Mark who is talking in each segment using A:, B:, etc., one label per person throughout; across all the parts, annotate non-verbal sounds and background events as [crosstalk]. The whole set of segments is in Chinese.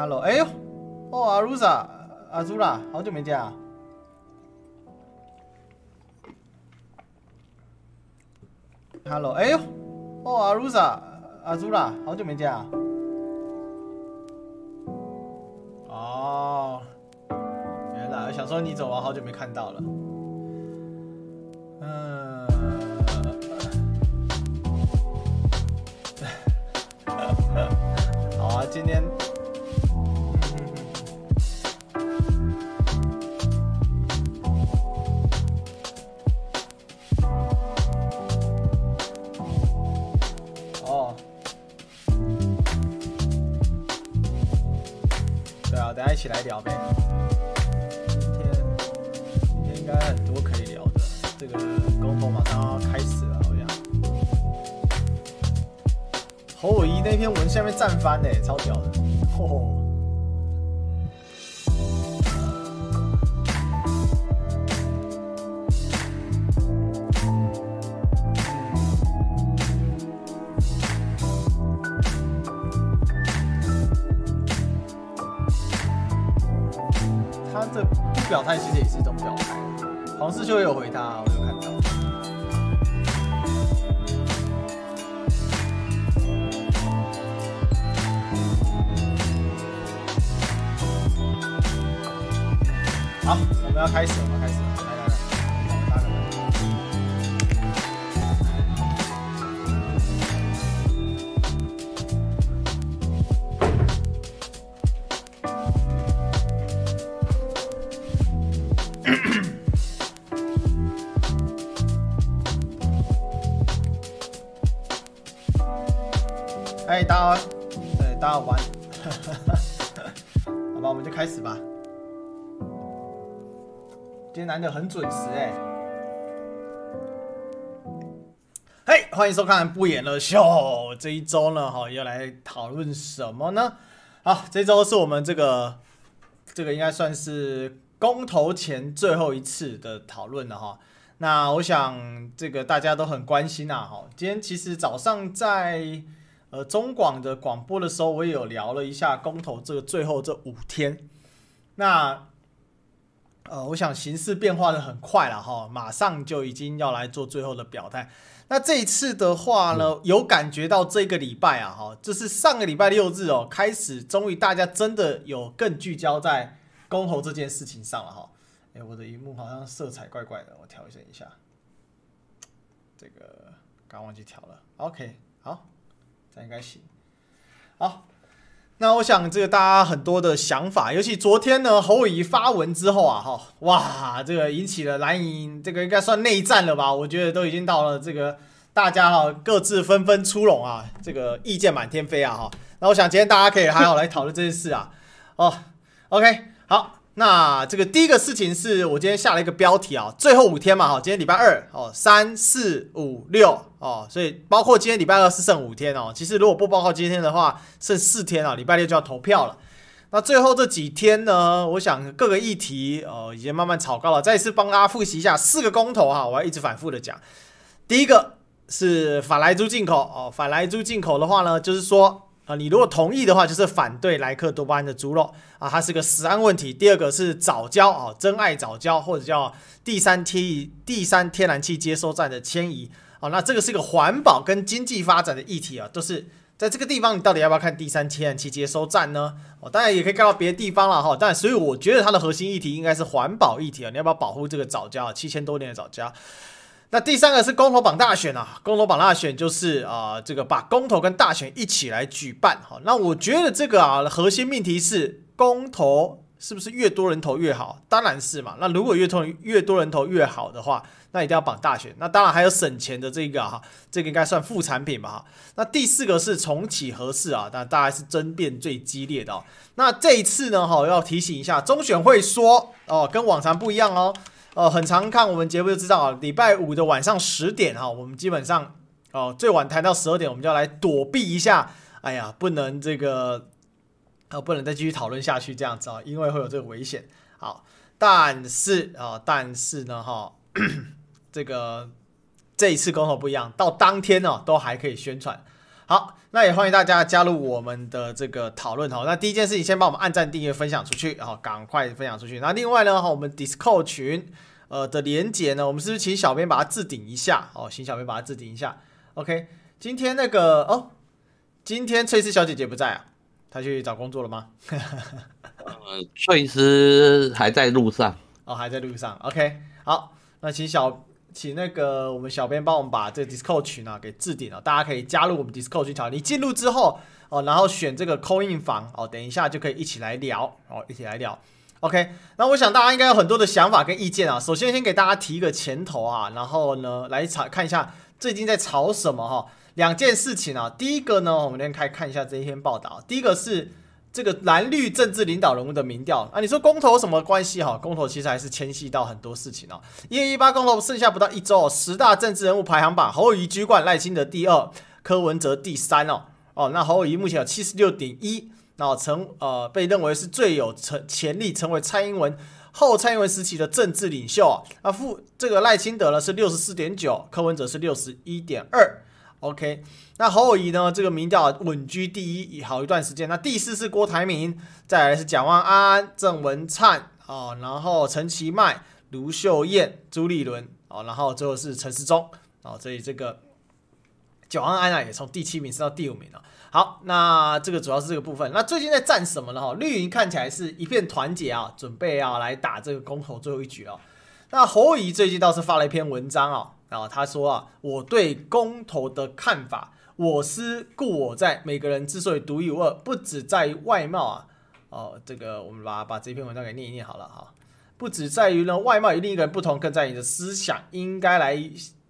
A: Hello，哎呦，哦，阿鲁莎，阿朱啦，好久没见啊。Hello，哎呦，哦，阿鲁莎，阿朱啦，好久没见啊。哦，原来想说你走了，好久没看到了。嗯，[laughs] 好啊，今天。一起来聊呗。今天今天应该很多可以聊的。这个公投马上要开始了，好像。侯友宜那篇文下面站翻呢，超屌的。吼 [laughs] 吼表态其实也是一种表态，黄世秋也有回他，我有看到。好，我们要开始了，我们开始今天难得很准时哎，嘿，欢迎收看不演了秀。这一周呢，哈，要来讨论什么呢？好，这周是我们这个这个应该算是公投前最后一次的讨论了哈。那我想这个大家都很关心呐，哈。今天其实早上在。呃，中广的广播的时候，我也有聊了一下公投这个最后这五天。那呃，我想形势变化的很快了哈，马上就已经要来做最后的表态。那这一次的话呢，有感觉到这个礼拜啊哈，就是上个礼拜六日哦，开始终于大家真的有更聚焦在公投这件事情上了哈。哎，我的荧幕好像色彩怪怪的，我调整一下。这个刚忘记调了，OK，好。这应该行，好，那我想这个大家很多的想法，尤其昨天呢，侯友宜发文之后啊，哈，哇，这个引起了蓝营，这个应该算内战了吧？我觉得都已经到了这个大家哈各自纷纷出笼啊，这个意见满天飞啊，哈。那我想今天大家可以还好来讨论这件事啊，哦，OK，好。那这个第一个事情是我今天下了一个标题啊，最后五天嘛，哈，今天礼拜二哦，三四五六哦，所以包括今天礼拜二是剩五天哦。其实如果不包括今天的话，剩四天啊，礼拜六就要投票了。那最后这几天呢，我想各个议题哦已经慢慢炒高了。再次帮大家复习一下四个公投哈，我要一直反复的讲。第一个是反莱猪进口哦，反莱猪进口的话呢，就是说。啊，你如果同意的话，就是反对莱克多巴胺的猪肉啊，它是个食安问题。第二个是早教啊，珍爱早教或者叫第三天第三天然气接收站的迁移啊，那这个是一个环保跟经济发展的议题啊，都是在这个地方，你到底要不要看第三天然气接收站呢？哦，当然也可以看到别的地方了哈，但所以我觉得它的核心议题应该是环保议题啊，你要不要保护这个早教？七千多年的早教。那第三个是公投榜大选啊，公投榜大选就是啊、呃，这个把公投跟大选一起来举办哈。那我觉得这个啊，核心命题是公投是不是越多人投越好？当然是嘛。那如果越投越多人投越好的话，那一定要绑大选。那当然还有省钱的这个哈，这个应该算副产品吧。那第四个是重启核四啊，那大概是争辩最激烈的。那这一次呢，哈，要提醒一下，中选会说哦，跟往常不一样哦。哦，很常看我们节目就知道啊，礼拜五的晚上十点哈，我们基本上哦最晚谈到十二点，我们就要来躲避一下。哎呀，不能这个，呃，不能再继续讨论下去这样子啊，因为会有这个危险。好，但是啊，但是呢哈，[clears throat] 这个这一次刚好不一样，到当天呢都还可以宣传。好，那也欢迎大家加入我们的这个讨论哈。那第一件事情，先帮我们按赞、订阅、分享出去，然后赶快分享出去。那另外呢，哈，我们 Discord 群呃的连接呢，我们是不是请小编把它置顶一下？哦，请小编把它置顶一下。OK，今天那个哦，今天翠丝小姐姐不在啊，她去找工作了吗？[laughs]
B: 呃，翠丝还在路上。
A: 哦，还在路上。OK，好，那请小。请那个我们小编帮我们把这 Discord 群啊给置顶了，大家可以加入我们 Discord 群。你进入之后哦，然后选这个 Coin 房哦，等一下就可以一起来聊哦，一起来聊。OK，那我想大家应该有很多的想法跟意见啊。首先先给大家提一个前头啊，然后呢来查看一下最近在炒什么哈。两件事情啊，第一个呢，我们先开看一下这一篇报道。第一个是。这个蓝绿政治领导人物的民调啊，你说公投什么关系哈？公投其实还是牵系到很多事情哦。一月一八公投剩下不到一周哦，十大政治人物排行榜，侯友宜居冠，赖清德第二，柯文哲第三哦。哦，那侯友宜目前有七十六点一，那成呃被认为是最有成潜力成为蔡英文后蔡英文时期的政治领袖啊。那副这个赖清德呢是六十四点九，柯文哲是六十一点二。OK，那侯友宜呢？这个民调稳居第一好一段时间。那第四是郭台铭，再来是蒋万安、郑文灿哦，然后陈其迈、卢秀燕、朱立伦哦，然后最后是陈时中哦。所以这个蒋万安啊，也从第七名升到第五名了。好，那这个主要是这个部分。那最近在战什么呢？哈，绿营看起来是一片团结啊，准备要来打这个公投最后一局啊。那侯友宜最近倒是发了一篇文章啊。然后他说啊，我对公投的看法，我思故我在。每个人之所以独一无二，不只在于外貌啊。哦，这个我们把把这篇文章给念一念好了哈。不只在于呢外貌与另一个人不同，更在于你的思想应该来。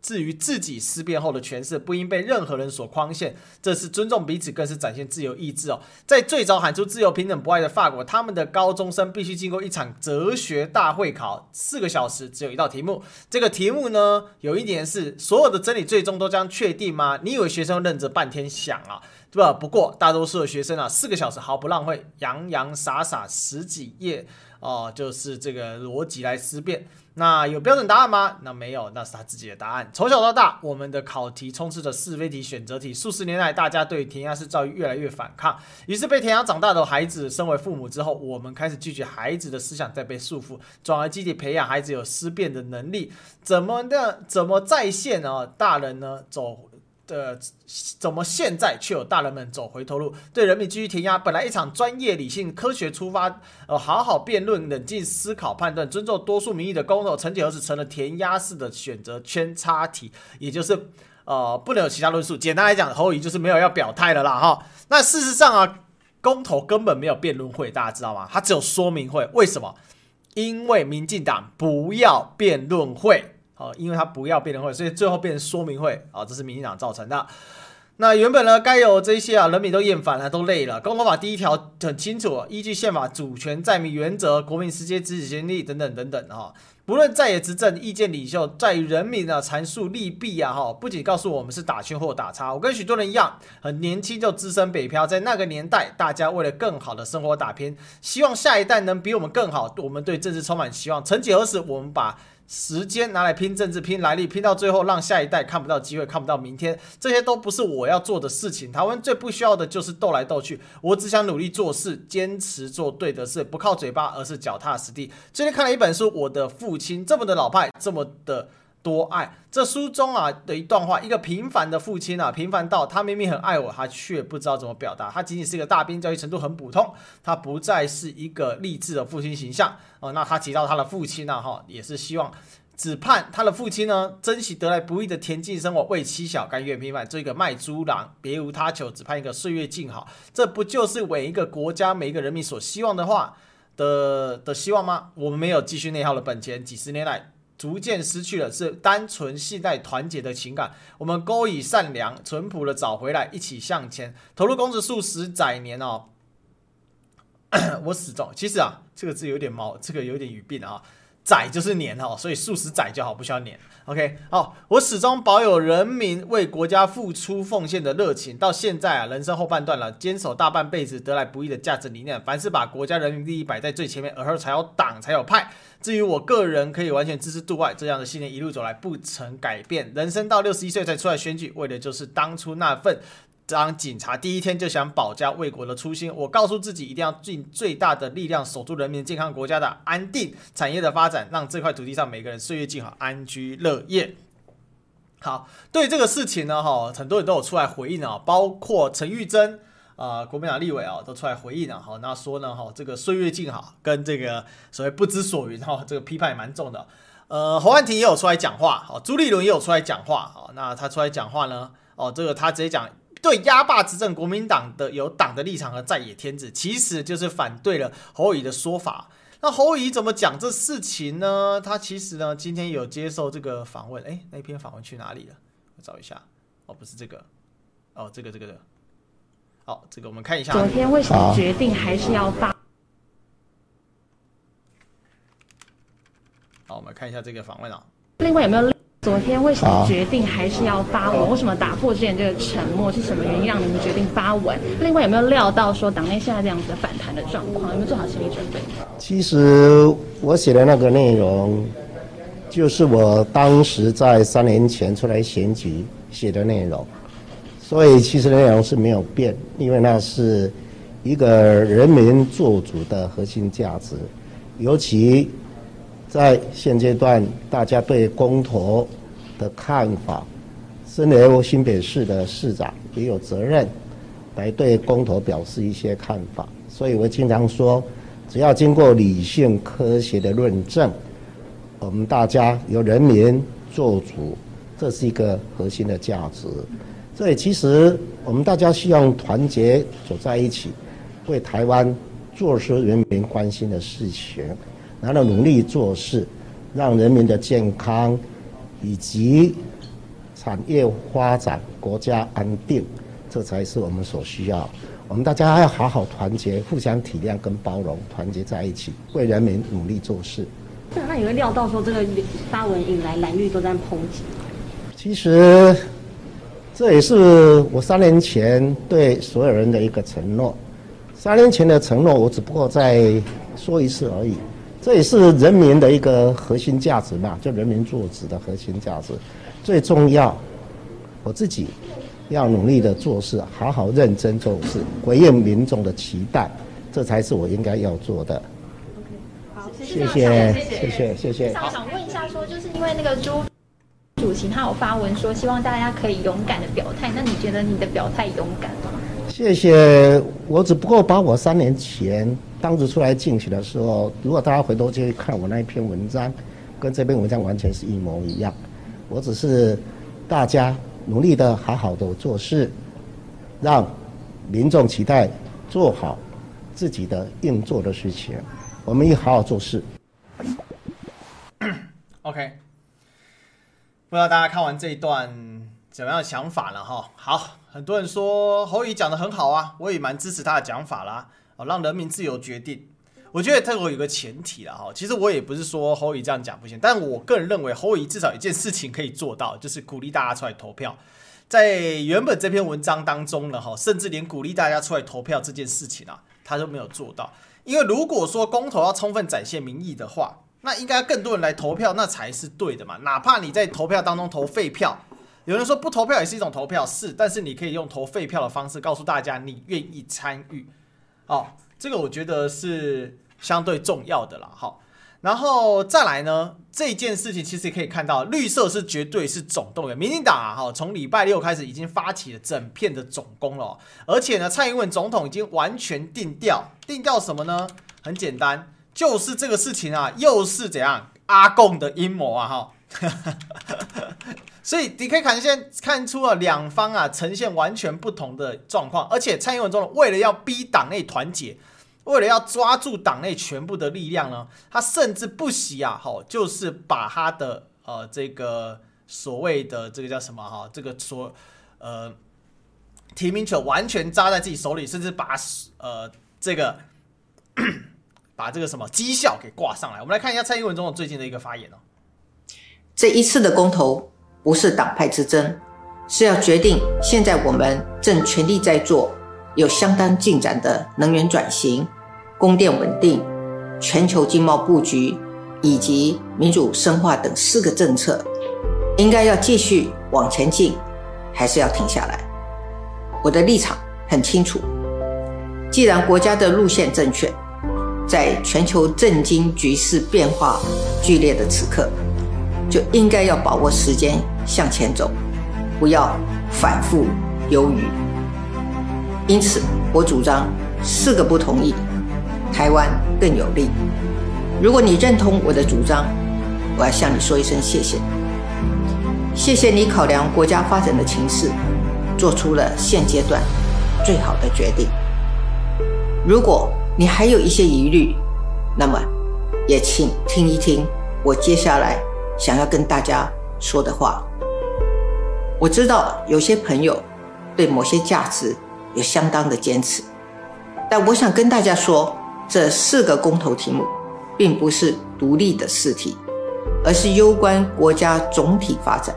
A: 至于自己思辨后的诠释，不应被任何人所框限，这是尊重彼此，更是展现自由意志哦。在最早喊出自由、平等、博爱的法国，他们的高中生必须经过一场哲学大会考，四个小时只有一道题目。这个题目呢，有一点是：所有的真理最终都将确定吗？你以为学生认着半天想啊，对吧？不过大多数的学生啊，四个小时毫不浪费，洋洋洒洒十几页哦，就是这个逻辑来思辨。那有标准答案吗？那没有，那是他自己的答案。从小到大，我们的考题充斥着是非题、选择题。数十年来，大家对填鸭式教育越来越反抗。于是，被填鸭长大的孩子，身为父母之后，我们开始拒绝孩子的思想再被束缚，转而积极培养孩子有思辨的能力。怎么的？怎么在线呢？大人呢？走。呃，怎么现在却有大人们走回头路？对人民继续填鸭。本来一场专业、理性、科学出发，呃，好好辩论、冷静思考、判断、尊重多数民意的公投，曾几何时成了填鸭式的选择圈叉题，也就是呃，不能有其他论述。简单来讲，侯友宜就是没有要表态了啦，哈。那事实上啊，公投根本没有辩论会，大家知道吗？它只有说明会。为什么？因为民进党不要辩论会。哦，因为他不要辩论会，所以最后变成说明会啊，这是民进党造成的。那原本呢，该有这些啊，人民都厌烦了，都累了。公投法第一条很清楚，依据宪法主权在民原则，国民直接支持权利等等等等哈。不论在野执政，意见领袖在人民的阐述利弊啊哈，不仅告诉我们是打圈或打叉。我跟许多人一样，很年轻就只身北漂，在那个年代，大家为了更好的生活打拼，希望下一代能比我们更好。我们对政治充满希望。曾几何时，我们把时间拿来拼政治、拼来历，拼到最后让下一代看不到机会、看不到明天，这些都不是我要做的事情。台湾最不需要的就是斗来斗去，我只想努力做事，坚持做对的事，不靠嘴巴，而是脚踏实地。最近看了一本书，《我的父亲》，这么的老派，这么的。多爱这书中啊的一段话，一个平凡的父亲啊，平凡到他明明很爱我，他却不知道怎么表达。他仅仅是一个大兵，教育程度很普通，他不再是一个励志的父亲形象哦。那他提到他的父亲呢，哈，也是希望只盼他的父亲呢，珍惜得来不易的恬静生活，为妻小甘愿平凡，做一个卖猪郎，别无他求，只盼一个岁月静好。这不就是为一个国家每一个人民所希望的话的的希望吗？我们没有继续内耗的本钱，几十年来。逐渐失去了是单纯信赖团结的情感，我们勾以善良淳朴的找回来，一起向前，投入公职数十载年哦。[coughs] 我始终其实啊，这个字有点毛，这个有点语病啊。载就是年哈，所以数十载就好，不需要年。OK，好，我始终保有人民为国家付出奉献的热情，到现在啊，人生后半段了，坚守大半辈子得来不易的价值理念，凡是把国家人民利益摆在最前面，而后才有党才有派。至于我个人，可以完全支持杜外这样的信念，一路走来不曾改变。人生到六十一岁才出来选举，为的就是当初那份。当警察第一天就想保家卫国的初心，我告诉自己一定要尽最大的力量守住人民健康、国家的安定、产业的发展，让这块土地上每个人岁月静好、安居乐业。好，对这个事情呢，哈，很多人都有出来回应啊，包括陈玉珍啊，国民党立委啊，都出来回应啊，好，那说呢，哈，这个岁月静好跟这个所谓不知所云哈，这个批判也蛮重的。呃，侯汉廷也有出来讲话，好，朱立伦也有出来讲话，好，那他出来讲话呢，哦，这个他直接讲，对压霸执政国民党的有党的立场和在野天子，其实就是反对了侯乙的说法。那侯乙怎么讲这事情呢？他其实呢，今天有接受这个访问。哎，那篇访问去哪里了？我找一下。哦，不是这个。哦，这个这个的。好，这个我们看一下。
C: 昨天为什么决定还是要发？
A: 好，我们看一下这个访问啊。
C: 另外有没有？昨天为什么决定还是要发文？为什么打破之前这个沉默？是什么原因让你们决定发文？另外有没有料到说党内现在这样子的反弹的状况？有没有做好心理准备？
D: 其实我写的那个内容，就是我当时在三年前出来选举写的内容，所以其实内容是没有变，因为那是一个人民做主的核心价值，尤其。在现阶段，大家对公投的看法，身为新北市的市长也有责任来对公投表示一些看法。所以我经常说，只要经过理性科学的论证，我们大家由人民做主，这是一个核心的价值。所以其实我们大家希望团结走在一起，为台湾做出人民关心的事情。然后努力做事，让人民的健康以及产业发展、国家安定，这才是我们所需要。我们大家要好好团结，互相体谅跟包容，团结在一起，为人民努力做事。
C: 那你会料到说这个发文引来蓝绿都在抨击？
D: 其实这也是我三年前对所有人的一个承诺。三年前的承诺，我只不过再说一次而已。这也是人民的一个核心价值嘛，就人民做主的核心价值，最重要。我自己要努力的做事，好好认真做事，回应民众的期待，这才是我应该要做的。
C: 好，
D: 谢谢，谢谢，谢谢，
C: 谢谢。想问一下，说就是因为那个朱主席他有发文说，希望大家可以勇敢的表态，那你觉得你的表态勇敢吗？
D: 谢谢，我只不过把我三年前。当时出来竞选的时候，如果大家回头去看我那一篇文章，跟这篇文章完全是一模一样。我只是大家努力的好好的做事，让民众期待做好自己的应做的事情。我们一好好做事。
A: OK，不知道大家看完这一段怎么样的想法了哈？好，很多人说侯乙讲得很好啊，我也蛮支持他的讲法啦。让人民自由决定，我觉得这个有个前提了哈。其实我也不是说侯乙这样讲不行，但我个人认为侯乙至少一件事情可以做到，就是鼓励大家出来投票。在原本这篇文章当中呢，哈，甚至连鼓励大家出来投票这件事情啊，他都没有做到。因为如果说公投要充分展现民意的话，那应该更多人来投票，那才是对的嘛。哪怕你在投票当中投废票，有人说不投票也是一种投票，是，但是你可以用投废票的方式告诉大家你愿意参与。哦，这个我觉得是相对重要的啦。好，然后再来呢，这件事情其实可以看到，绿色是绝对是总动员。民进党啊，哈，从礼拜六开始已经发起了整片的总攻了，而且呢，蔡英文总统已经完全定调，定调什么呢？很简单，就是这个事情啊，又是怎样阿共的阴谋啊，哈。所以你可以看现看出了两方啊呈现完全不同的状况，而且蔡英文总统为了要逼党内团结，为了要抓住党内全部的力量呢，他甚至不惜啊，好，就是把他的呃这个所谓的这个叫什么哈，这个说呃提名权完全扎在自己手里，甚至把呃这个把这个什么绩效给挂上来。我们来看一下蔡英文总统最近的一个发言哦，
E: 这一次的公投。不是党派之争，是要决定现在我们正全力在做、有相当进展的能源转型、供电稳定、全球经贸布局以及民主深化等四个政策，应该要继续往前进，还是要停下来？我的立场很清楚。既然国家的路线正确，在全球政经局势变化剧烈的此刻，就应该要把握时间向前走，不要反复犹豫。因此，我主张四个不同意，台湾更有利。如果你认同我的主张，我要向你说一声谢谢。谢谢你考量国家发展的情势，做出了现阶段最好的决定。如果你还有一些疑虑，那么也请听一听我接下来想要跟大家说的话。我知道有些朋友对某些价值有相当的坚持，但我想跟大家说，这四个公投题目并不是独立的试题，而是攸关国家总体发展，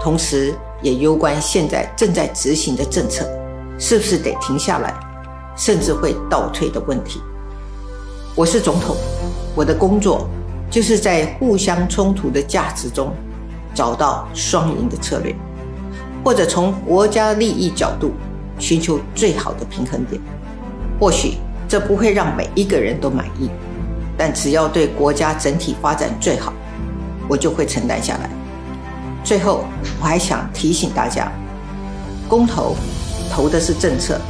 E: 同时也攸关现在正在执行的政策是不是得停下来。甚至会倒退的问题。我是总统，我的工作就是在互相冲突的价值中找到双赢的策略，或者从国家利益角度寻求最好的平衡点。或许这不会让每一个人都满意，但只要对国家整体发展最好，我就会承担下来。最后，我还想提醒大家，公投投的是政策。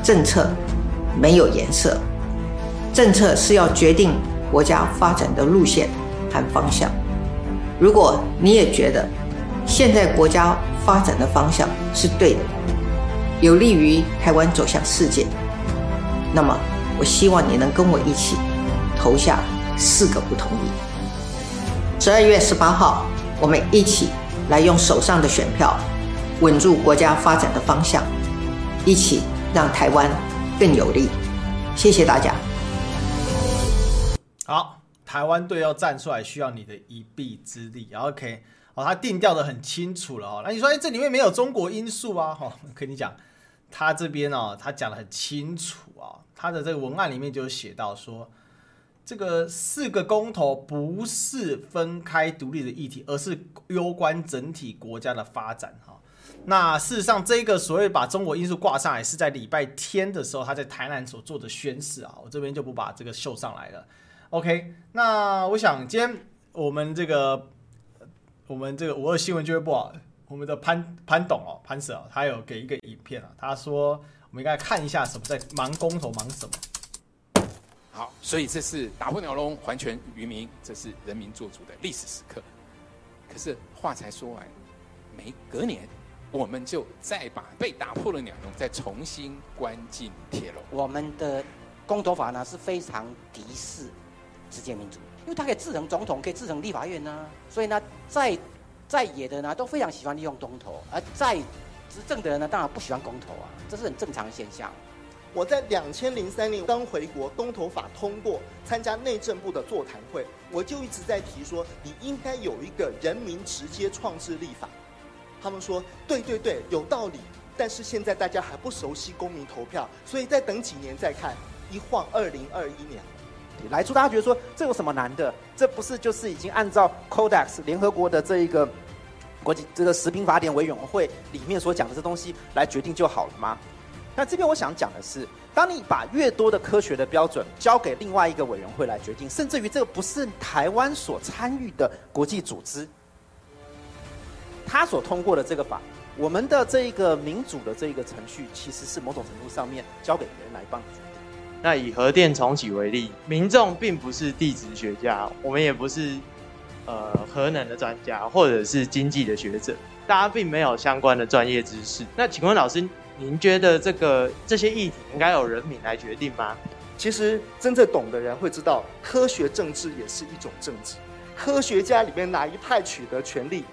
E: 政策没有颜色，政策是要决定国家发展的路线和方向。如果你也觉得现在国家发展的方向是对的，有利于台湾走向世界，那么我希望你能跟我一起投下四个不同意。十二月十八号，我们一起来用手上的选票稳住国家发展的方向，一起。让台湾更有利，谢谢大家。
A: 好，台湾队要站出来，需要你的一臂之力。OK，哦，他定调的很清楚了哦。那你说，哎，这里面没有中国因素啊？哈，[laughs] 跟你讲，他这边哦，他讲的很清楚啊。他的这个文案里面就写到说，这个四个公投不是分开独立的议题，而是攸关整体国家的发展哈。那事实上，这个所谓把中国因素挂上来，是在礼拜天的时候，他在台南所做的宣示啊。我这边就不把这个秀上来了。OK，那我想今天我们这个我们这个五二新闻俱乐部啊，我们的潘潘董哦，潘 Sir 他有给一个影片啊，他说我们应该看一下什么在忙公投忙什么。
F: 好，所以这是打破鸟笼，还权于民，这是人民做主的历史时刻。可是话才说完，没隔年。我们就再把被打破的鸟笼再重新关进铁笼。
G: 我们的公投法呢是非常敌视直接民主，因为他可以制衡总统，可以制衡立法院呢。所以呢，在在野的呢都非常喜欢利用公投，而在执政的人呢当然不喜欢公投啊，这是很正常的现象。
H: 我在两千零三年刚回国，公投法通过，参加内政部的座谈会，我就一直在提说，你应该有一个人民直接创制立法。他们说：“对对对，有道理。但是现在大家还不熟悉公民投票，所以再等几年再看。一晃二零二一年，
I: 来出大家觉得说这有什么难的？这不是就是已经按照 Codex 联合国的这一个国际这个食品法典委员会里面所讲的这东西来决定就好了吗？那这边我想讲的是，当你把越多的科学的标准交给另外一个委员会来决定，甚至于这个不是台湾所参与的国际组织。”他所通过的这个法，我们的这一个民主的这一个程序，其实是某种程度上面交给别人来帮你。
J: 那以核电重启为例，民众并不是地质学家，我们也不是呃核能的专家，或者是经济的学者，大家并没有相关的专业知识。那请问老师，您觉得这个这些议题应该由人民来决定吗？
H: 其实真正懂的人会知道，科学政治也是一种政治。科学家里面哪一派取得权力？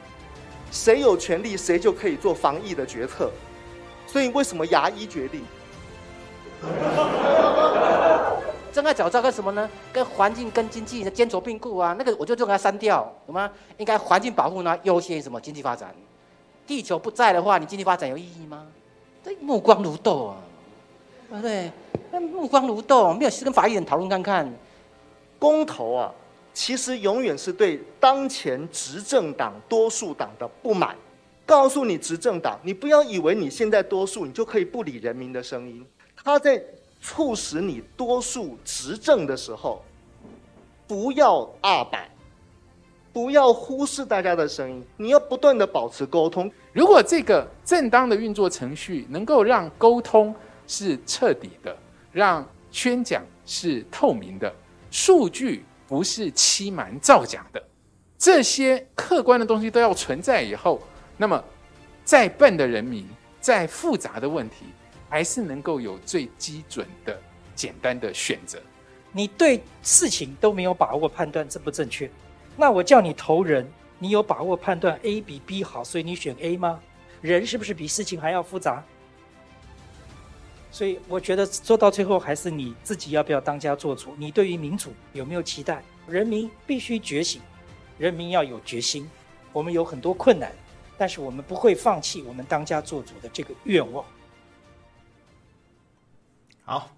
H: 谁有权利，谁就可以做防疫的决策。所以为什么牙医决定？[laughs]
G: 真爱找这个什么呢？跟环境、跟经济的兼筹并顾啊！那个我就就给它删掉，懂吗？应该环境保护呢优先什么经济发展？地球不在的话，你经济发展有意义吗？这目光如豆啊，对不对？那目光如豆，没有去跟法医人讨论看看。
H: 公投啊。其实永远是对当前执政党多数党的不满，告诉你执政党，你不要以为你现在多数，你就可以不理人民的声音。他在促使你多数执政的时候，不要二板，不要忽视大家的声音，你要不断的保持沟通。
F: 如果这个正当的运作程序能够让沟通是彻底的，让宣讲是透明的，数据不是欺瞒造假的，这些客观的东西都要存在以后，那么再笨的人民，再复杂的问题，还是能够有最基准的简单的选择。
K: 你对事情都没有把握判断正不正确，那我叫你投人，你有把握判断 A 比 B 好，所以你选 A 吗？人是不是比事情还要复杂？所以我觉得做到最后，还是你自己要不要当家做主？你对于民主有没有期待？人民必须觉醒，人民要有决心。我们有很多困难，但是我们不会放弃我们当家做主的这个愿望。
A: 好。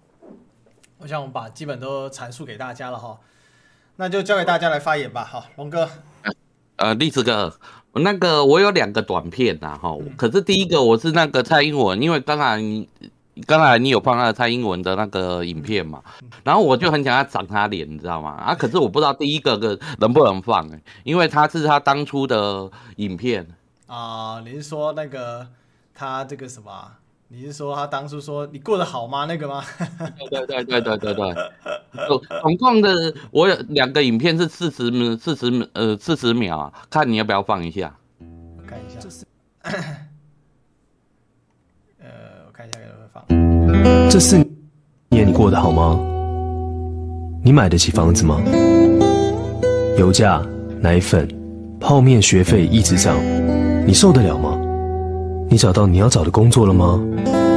A: 我想我们把基本都阐述给大家了哈，那就交给大家来发言吧。好，龙哥，
B: 呃，立志哥，那个我有两个短片呐，哈，可是第一个我是那个蔡英文，因为刚才你刚才你有放那个蔡英文的那个影片嘛，然后我就很想要长他脸，你知道吗？啊，可是我不知道第一个个能不能放，因为他是他当初的影片
A: 啊。您说那个他这个什么？你是说他当初说你过得好吗？那个吗？
B: 对对对对对对对，总共的我有两个影片是四十秒，四十呃四十秒啊，看你要不要放一下？
A: 我看一下，这是，[coughs] 呃，我看一下有没有放。
L: 这四年你过得好吗？你买得起房子吗？油价、奶粉、泡面、学费一直涨，你受得了吗？你找到你要找的工作了吗？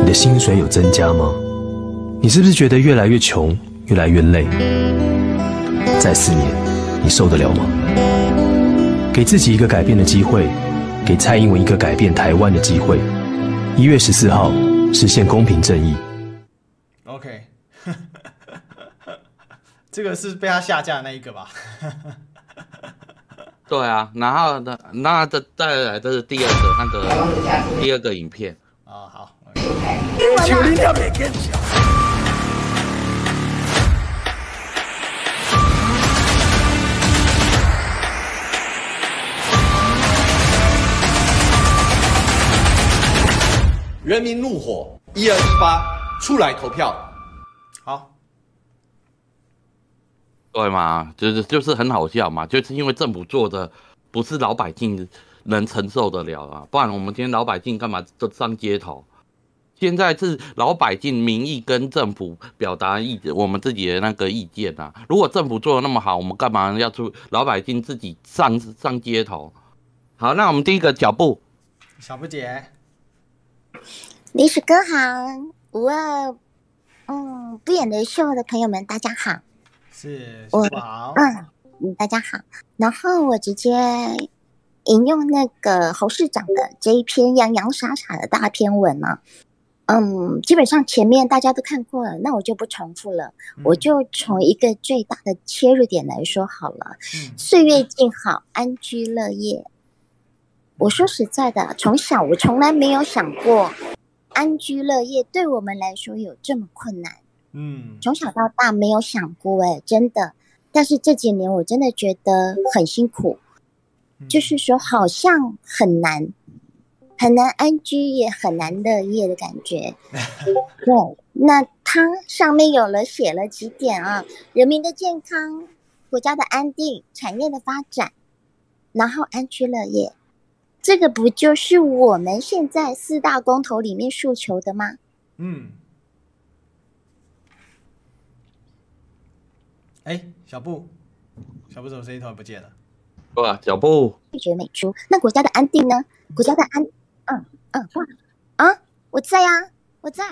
L: 你的薪水有增加吗？你是不是觉得越来越穷，越来越累？再四年，你受得了吗？给自己一个改变的机会，给蔡英文一个改变台湾的机会。一月十四号，实现公平正义。
A: OK，[laughs] 这个是被他下架的那一个吧？
B: 对啊，然后呢，那这再来这是第二个那个第二个影片
A: 啊、哦，好。
M: 人民怒火，一二一八，出来投票。
B: 对嘛，就是就是很好笑嘛，就是因为政府做的不是老百姓能承受得了啊，不然我们今天老百姓干嘛都上街头？现在是老百姓民意跟政府表达意我们自己的那个意见啊。如果政府做的那么好，我们干嘛要出老百姓自己上上街头？好，那我们第一个脚步，
A: 小布姐，
N: 历史哥好，五二嗯不演的秀的朋友们大家好。
A: 是，
N: 我
A: 好，
N: 嗯，大家好。然后我直接引用那个侯市长的这一篇洋洋洒洒的大篇文嘛，嗯，基本上前面大家都看过了，那我就不重复了，嗯、我就从一个最大的切入点来说好了。嗯、岁月静好，安居乐业。我说实在的，从小我从来没有想过，安居乐业对我们来说有这么困难。
A: 嗯，
N: 从小到大没有想过哎，真的。但是这几年我真的觉得很辛苦，嗯、就是说好像很难，很难安居，也很难乐业的感觉。[laughs] 对，那它上面有了写了几点啊，人民的健康、国家的安定、产业的发展，然后安居乐业，这个不就是我们现在四大公投里面诉求的吗？
A: 嗯。哎，小布，小布怎么声音突然不见了？
B: 哇，小布，
N: 拒绝美猪。那国家的安定呢？国家的安，嗯嗯，哇啊，我在呀、啊，我在。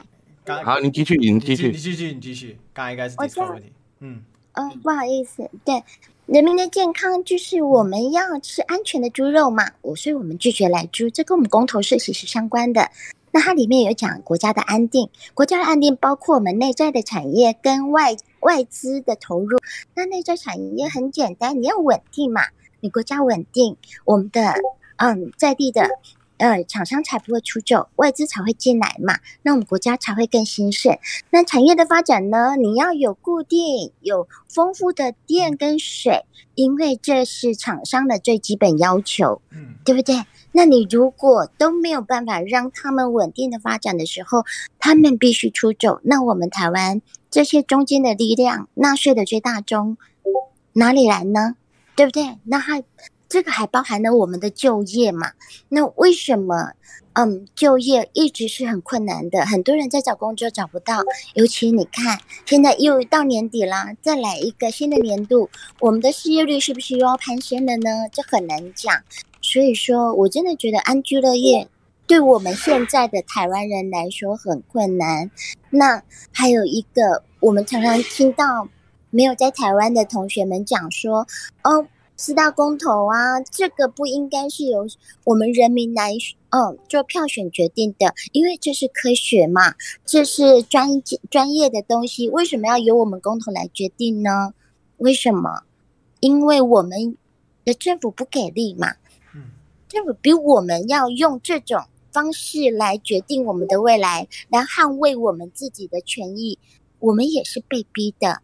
B: 好，你继续，你继续，
A: 你继续，你继续。刚刚应该是第四个问题。嗯
N: 嗯，不好意思，对，人民的健康就是我们要吃安全的猪肉嘛，我所以我们拒绝来猪，这跟我们公投是息息相关的。那它里面有讲国家的安定，国家的安定包括我们内在的产业跟外外资的投入。那内在产业很简单，你要稳定嘛，你国家稳定，我们的嗯在地的呃，厂商才不会出走，外资才会进来嘛，那我们国家才会更兴盛。那产业的发展呢，你要有固定、有丰富的电跟水，因为这是厂商的最基本要求，嗯，对不对？那你如果都没有办法让他们稳定的发展的时候，他们必须出走，那我们台湾这些中间的力量，纳税的最大宗哪里来呢？对不对？那还。这个还包含了我们的就业嘛？那为什么，嗯，就业一直是很困难的？很多人在找工作找不到，尤其你看，现在又到年底了，再来一个新的年度，我们的失业率是不是又要攀升了呢？这很难讲。所以说我真的觉得安居乐业对我们现在的台湾人来说很困难。那还有一个，我们常常听到没有在台湾的同学们讲说，哦。四大公投啊，这个不应该是由我们人民来，嗯，做票选决定的，因为这是科学嘛，这是专专业的东西，为什么要由我们公投来决定呢？为什么？因为我们的政府不给力嘛，政府比我们要用这种方式来决定我们的未来，来捍卫我们自己的权益，我们也是被逼的。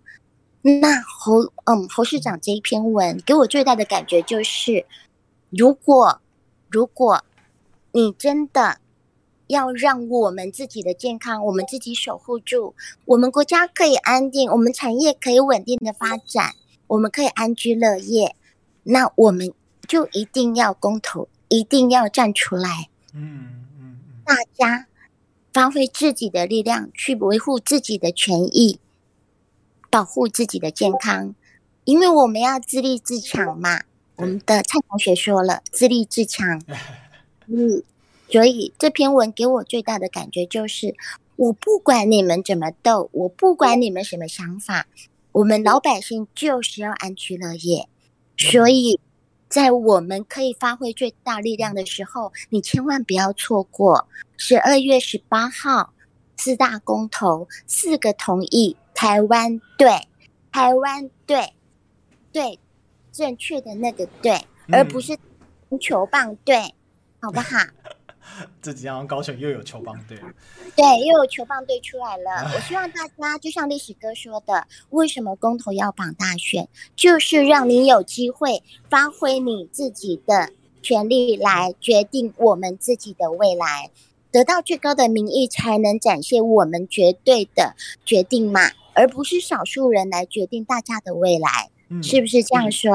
N: 那侯嗯侯市长这一篇文给我最大的感觉就是，如果如果你真的要让我们自己的健康，我们自己守护住，我们国家可以安定，我们产业可以稳定的发展，我们可以安居乐业，那我们就一定要公投，一定要站出来，嗯嗯，大家发挥自己的力量去维护自己的权益。保护自己的健康，因为我们要自立自强嘛。我们的蔡同学说了，自立自强。[laughs] 嗯，所以这篇文给我最大的感觉就是，我不管你们怎么斗，我不管你们什么想法，我们老百姓就是要安居乐业。所以在我们可以发挥最大力量的时候，你千万不要错过十二月十八号四大公投，四个同意。台湾队，台湾队，对，正确的那个对，嗯、而不是球棒队，好不好？[laughs]
A: 这几天高雄又有球棒队，
N: 对，又有球棒队出来了。我希望大家就像历史哥说的，为什么公投要绑大选，就是让你有机会发挥你自己的权利来决定我们自己的未来，得到最高的民意，才能展现我们绝对的决定嘛。而不是少数人来决定大家的未来，嗯、是不是这样说？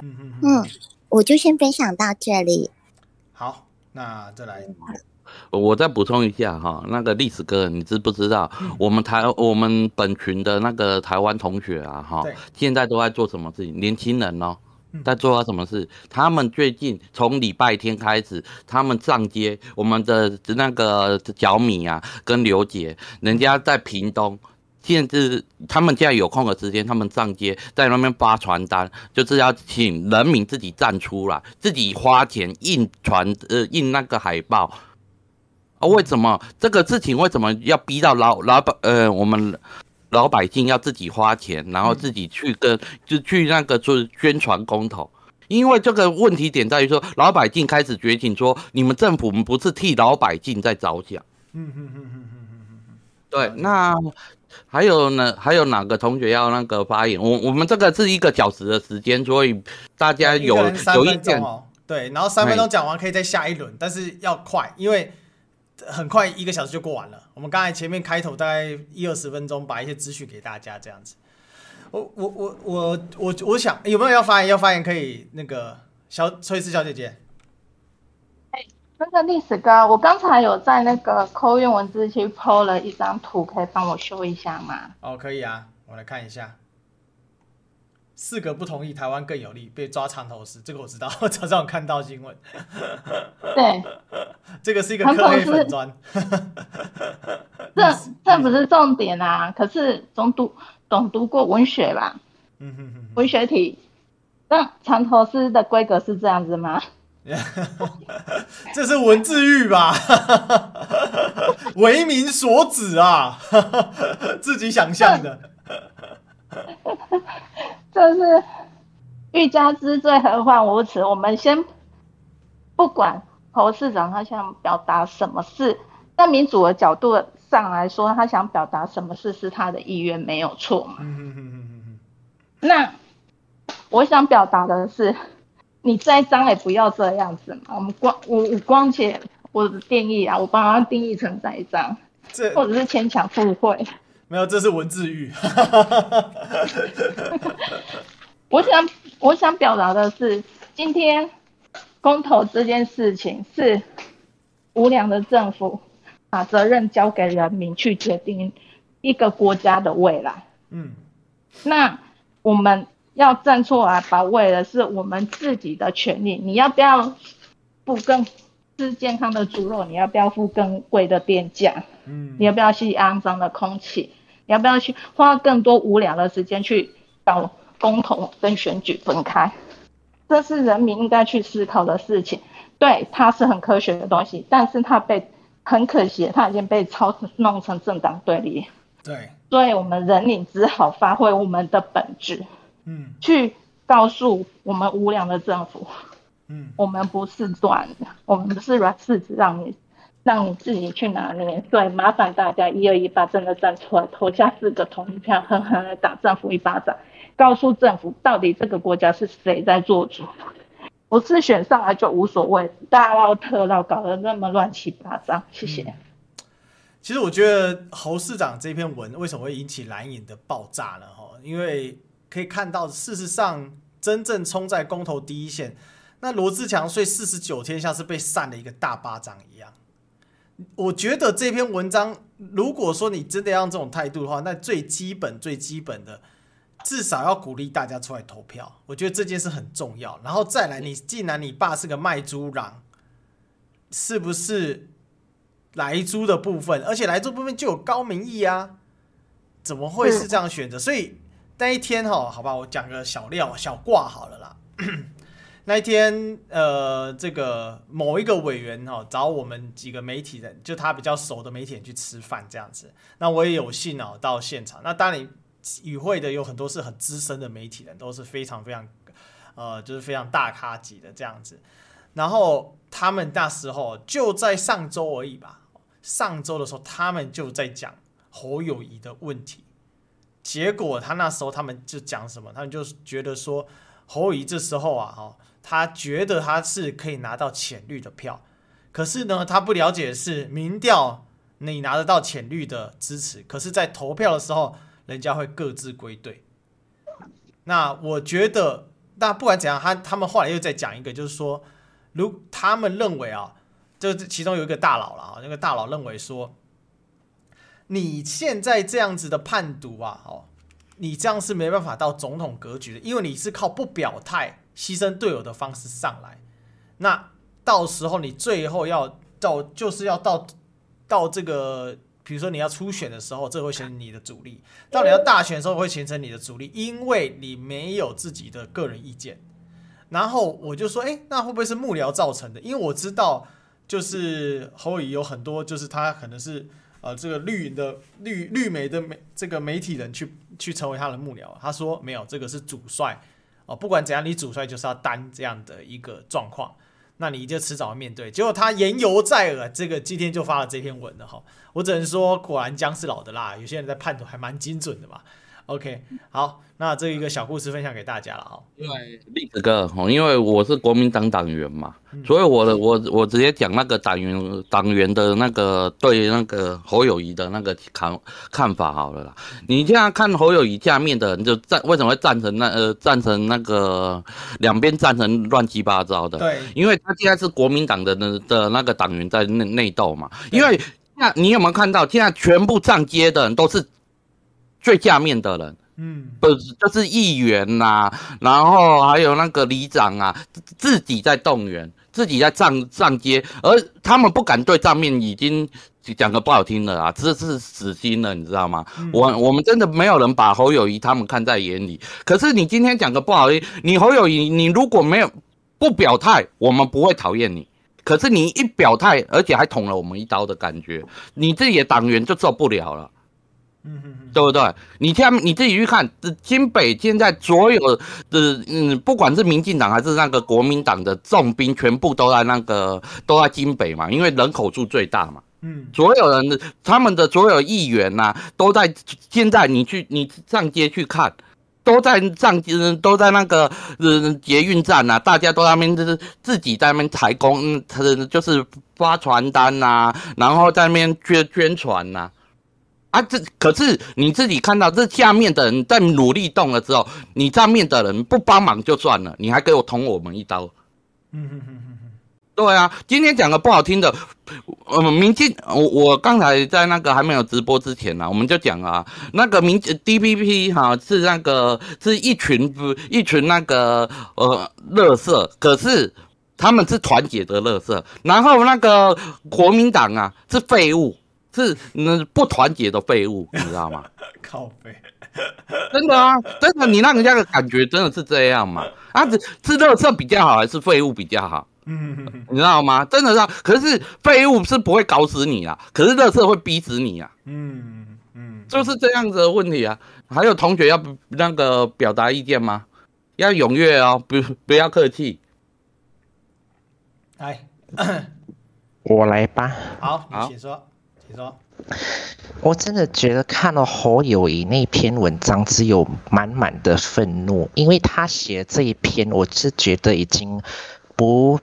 N: 嗯嗯嗯，我就先分享到这里。
A: 好，那再来，
B: 我再补充一下哈，那个历史哥，你知不知道、嗯、我们台我们本群的那个台湾同学啊哈，现在都在做什么事情？年轻人哦，在做什么事？他们最近从礼拜天开始，他们上街，我们的那个小米啊，跟刘姐，人家在屏东。现在是他们现在有空的时间，他们上街在那边发传单，就是要请人民自己站出来，自己花钱印传呃印那个海报啊？为什么这个事情为什么要逼到老老板呃我们老百姓要自己花钱，然后自己去跟就去那个做宣传公投？因为这个问题点在于说，老百姓开始觉醒，说你们政府不是替老百姓在着想。嗯嗯嗯嗯嗯嗯嗯，对，那。还有呢？还有哪个同学要那个发言？我我们这个是一个小时的时间，所以大家有有意见
A: 哦。对，然后三分钟讲完可以再下一轮，但是要快，因为很快一个小时就过完了。我们刚才前面开头大概一二十分钟，把一些资讯给大家这样子。我我我我我我想有没有要发言？要发言可以那个小崔氏小姐姐。
O: 那个历史哥，我刚才有在那个 Call 文字区 PO 了一张图，可以帮我修一下吗？
A: 哦，可以啊，我来看一下。四个不同意，台湾更有利，被抓藏头诗，这个我知道，[laughs] 早上有看到新闻。
O: 对，[laughs]
A: 这个是一个科黑粉专。[laughs]
O: 这这不是重点啊，可是总读总读过文学吧？嗯哼哼。文学题，那藏头诗的规格是这样子吗？[laughs]
A: 这是文字狱吧？[laughs] 为民所指啊！[laughs] 自己想象的。
O: 这是欲加之罪，何患无辞？我们先不管侯市长他想表达什么事？在民主的角度上来说，他想表达什么事是他的意愿，没有错嘛。那我想表达的是，你栽赃也不要这样子嘛。我们光我我光且我的定义啊，我把它定义成栽赃，这或者是牵强附会。
A: 没有，这是文字狱。[laughs]
O: 我想我想表达的是，今天公投这件事情是无良的政府把责任交给人民去决定一个国家的未来。嗯，那。我们要站出来保卫的是我们自己的权利。你要不要付更吃健康的猪肉？你要不要付更贵的电价？嗯，你要不要吸肮脏的空气？你要不要去花更多无聊的时间去搞公投跟选举分开？这是人民应该去思考的事情。对，它是很科学的东西，但是它被很可惜，它已经被操弄成政党对立。
A: 对。
O: 所以我们人民只好发挥我们的本质，嗯，去告诉我们无良的政府，嗯，我们不是断的，我们不是软柿子，让你让你自己去拿捏。对，麻烦大家一二一八真的站出来，投下四个同意票，狠狠的打政府一巴掌，告诉政府到底这个国家是谁在做主。不是选上来就无所谓，大闹特闹搞得那么乱七八糟。谢谢。嗯
A: 其实我觉得侯市长这篇文为什么会引起蓝营的爆炸呢？哈，因为可以看到，事实上真正冲在公投第一线，那罗志强睡四十九天像是被扇了一个大巴掌一样。我觉得这篇文章，如果说你真的要用这种态度的话，那最基本、最基本的，至少要鼓励大家出来投票。我觉得这件事很重要。然后再来，你既然你爸是个卖猪郎，是不是？来猪的部分，而且来猪部分就有高明义啊，怎么会是这样选择？所以那一天哈，好吧，我讲个小料小挂好了啦。[clears throat] 那一天，呃，这个某一个委员哈找我们几个媒体人，就他比较熟的媒体人去吃饭这样子。那我也有幸哦到现场。那当然，与会的有很多是很资深的媒体人，都是非常非常呃，就是非常大咖级的这样子。然后他们那时候就在上周而已吧。上周的时候，他们就在讲侯友谊的问题，结果他那时候他们就讲什么？他们就觉得说侯友宜这时候啊，哈，他觉得他是可以拿到浅绿的票，可是呢，他不了解的是民调你拿得到浅绿的支持，可是在投票的时候，人家会各自归队。那我觉得，那不管怎样，他他们后来又再讲一个，就是说，如他们认为啊。就其中有一个大佬了啊，那个大佬认为说，你现在这样子的判读啊，哦，你这样是没办法到总统格局的，因为你是靠不表态、牺牲队友的方式上来，那到时候你最后要到，就是要到到这个，比如说你要初选的时候，这会形成你的主力；到你要大选的时候，会形成你的主力，因为你没有自己的个人意见。然后我就说，哎，那会不会是幕僚造成的？因为我知道。就是侯乙有很多，就是他可能是呃这个绿营的绿绿媒的媒这个媒体人去去成为他的幕僚。他说没有，这个是主帅哦，不管怎样，你主帅就是要担这样的一个状况，那你就迟早要面对。结果他言犹在耳，这个今天就发了这篇文了哈。我只能说，果然姜是老的辣，有些人在判断还蛮精准的嘛。OK，好，那这一个小故事分享给大家了哈。因为
B: 栗子哥，因为我是国民党党员嘛，嗯、所以我的我我直接讲那个党员党员的那个对那个侯友谊的那个看看法好了啦。你现在看侯友谊下面的人就赞为什么会赞成那呃赞成那个两边赞成乱七八糟的？对，因为他现在是国民党的的的那个党员在内内斗嘛。因为那你有没有看到现在全部上街的人都是？最下面的人，嗯，不是就是议员呐、啊，然后还有那个里长啊，自己在动员，自己在上上街，而他们不敢对上面已经讲个不好听的啊，这是死心了，你知道吗？嗯、我我们真的没有人把侯友谊他们看在眼里。可是你今天讲个不好听，你侯友谊，你如果没有不表态，我们不会讨厌你。可是你一表态，而且还捅了我们一刀的感觉，你自己的党员就受不了了。
A: 嗯嗯嗯，
B: 对不对？你像你自己去看，金北现在所有的嗯，不管是民进党还是那个国民党的重兵，全部都在那个都在金北嘛，因为人口数最大嘛。
A: 嗯，
B: 所有人的他们的所有议员呐、啊，都在现在你去你上街去看，都在上街都在那个呃捷运站呐、啊，大家都在那边就是自己在那边抬工，嗯就是发传单呐、啊，然后在那边捐捐传呐、啊。啊，这可是你自己看到这下面的人在努力动了之后，你上面的人不帮忙就算了，你还给我捅我们一刀。
A: 嗯嗯嗯。
B: 对啊，今天讲个不好听的，呃，民进，我我刚才在那个还没有直播之前呢、啊，我们就讲啊，那个民 DPP 哈是那个是一群不一群那个呃乐色，可是他们是团结的乐色，然后那个国民党啊是废物，是那不团结的废物，[laughs] 你知道吗？
A: 靠背，
B: 真的啊，真的，你让人家的感觉真的是这样嘛？啊，是是垃圾比较好，还是废物比较好？
A: 嗯，
B: 你知道吗？真的是，可是废物是不会搞死你啊，可是垃圾会逼死你啊。
A: 嗯嗯，
B: 就是这样子的问题啊。还有同学要那个表达意见吗？要踊跃哦，不不要客气。
A: 来，
P: 我来吧。
A: 好，你请说，请说。
P: 我真的觉得看了侯友宜那篇文章，只有满满的愤怒，因为他写这一篇，我是觉得已经不。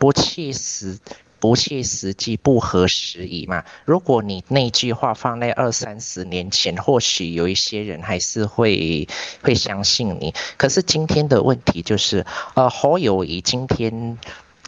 P: 不切实、不切实际、不合时宜嘛？如果你那句话放在二三十年前，或许有一些人还是会会相信你。可是今天的问题就是，呃，侯友宜今天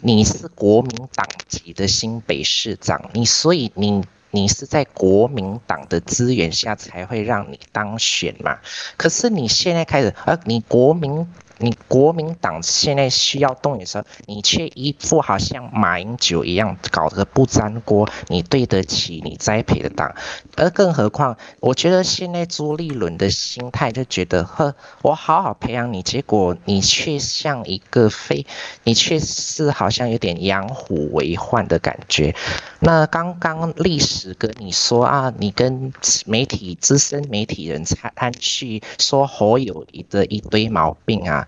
P: 你是国民党籍的新北市长，你所以你你是在国民党的资源下才会让你当选嘛？可是你现在开始，呃，你国民。你国民党现在需要动员的时候，你却一副好像马英九一样搞得不沾锅，你对得起你栽培的党？而更何况，我觉得现在朱立伦的心态就觉得，呵，我好好培养你，结果你却像一个非，你却是好像有点养虎为患的感觉。那刚刚历史跟你说啊，你跟媒体资深媒体人参去说侯友宜的一堆毛病啊。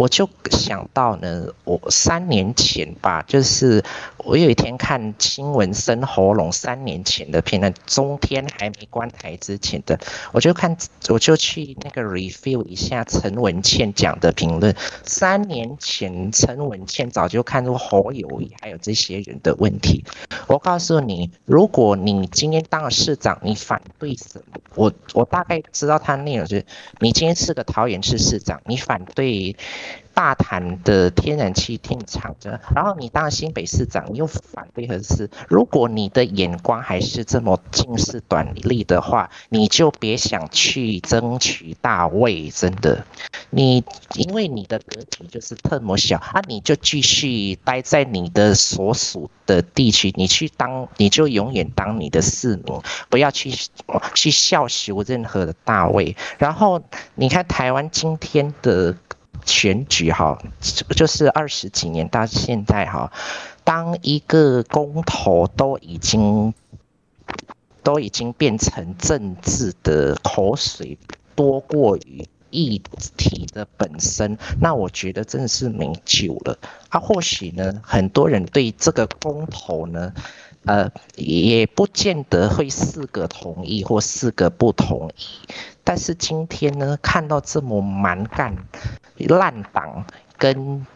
P: 我就想到呢，我三年前吧，就是我有一天看新闻生喉咙，三年前的片段，中天还没关台之前的，我就看，我就去那个 review 一下陈文茜讲的评论。三年前陈文茜早就看出侯友宜还有这些人的问题。我告诉你，如果你今天当了市长，你反对什么？我我大概知道他内容是，你今天是个桃园市市长，你反对。大潭的天然气电厂的，然后你当新北市长，你又反对核四。如果你的眼光还是这么近视短利的话，你就别想去争取大位，真的。你因为你的格局就是特么小啊，你就继续待在你的所属的地区，你去当，你就永远当你的市民，不要去去效求任何的大位。然后你看台湾今天的。选举哈，就是二十几年到现在哈，当一个公投都已经都已经变成政治的口水多过于议题的本身，那我觉得真的是没救了。啊，或许呢，很多人对这个公投呢。呃，也不见得会四个同意或四个不同意，但是今天呢，看到这么蛮干烂党跟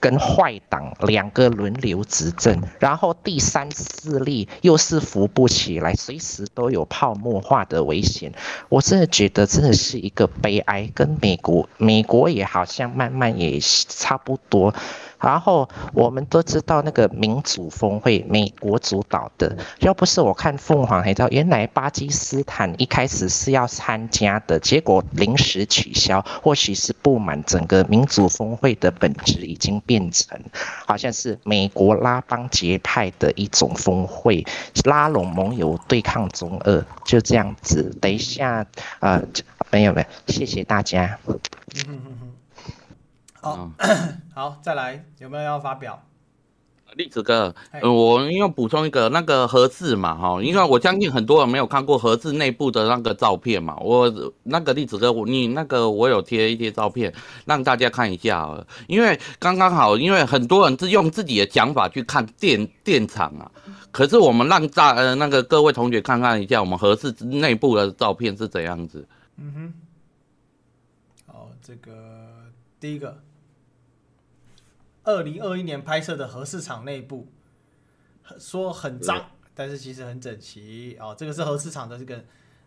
P: 跟坏党两个轮流执政，然后第三势力又是扶不起来，随时都有泡沫化的危险，我真的觉得真的是一个悲哀。跟美国，美国也好像慢慢也差不多。然后我们都知道那个民主峰会，美国主导的。要不是我看凤凰才知道，原来巴基斯坦一开始是要参加的，结果临时取消。或许是不满整个民主峰会的本质已经变成，好像是美国拉帮结派的一种峰会，拉拢盟友对抗中俄，就这样子。等一下，呃，没有没有，谢谢大家。
A: 好，[coughs] 好，再来，有没有要发表？
B: 栗子哥，呃，我因为补充一个那个盒子嘛，哈，因为我相信很多人没有看过盒子内部的那个照片嘛，我那个栗子哥，你那个我有贴一些照片让大家看一下，因为刚刚好，因为很多人是用自己的想法去看电电厂啊，可是我们让大呃那个各位同学看看一下我们盒子内部的照片是怎样子。
A: 嗯哼，好，这个第一个。二零二一年拍摄的核市场内部，说很脏，但是其实很整齐哦。这个是核市场的这个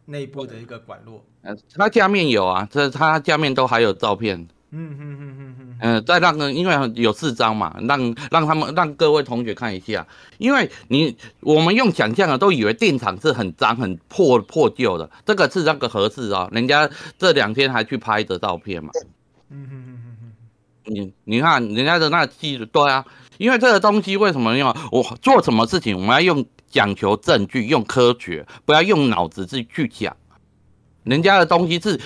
A: 内部的一个管路。
B: 嗯，它下面有啊，这它下面都还有照片。
A: 嗯哼哼哼哼。
B: 嗯，再让个，因为有四张嘛，让让他们让各位同学看一下。因为你我们用想象的都以为电厂是很脏、很破破旧的，这个是那个合适啊，人家这两天还去拍的照片嘛。
A: 嗯哼。
B: 你你看人家的那个记录，对啊，因为这个东西为什么用我做什么事情，我们要用讲求证据，用科学，不要用脑子去去讲。人家的东西是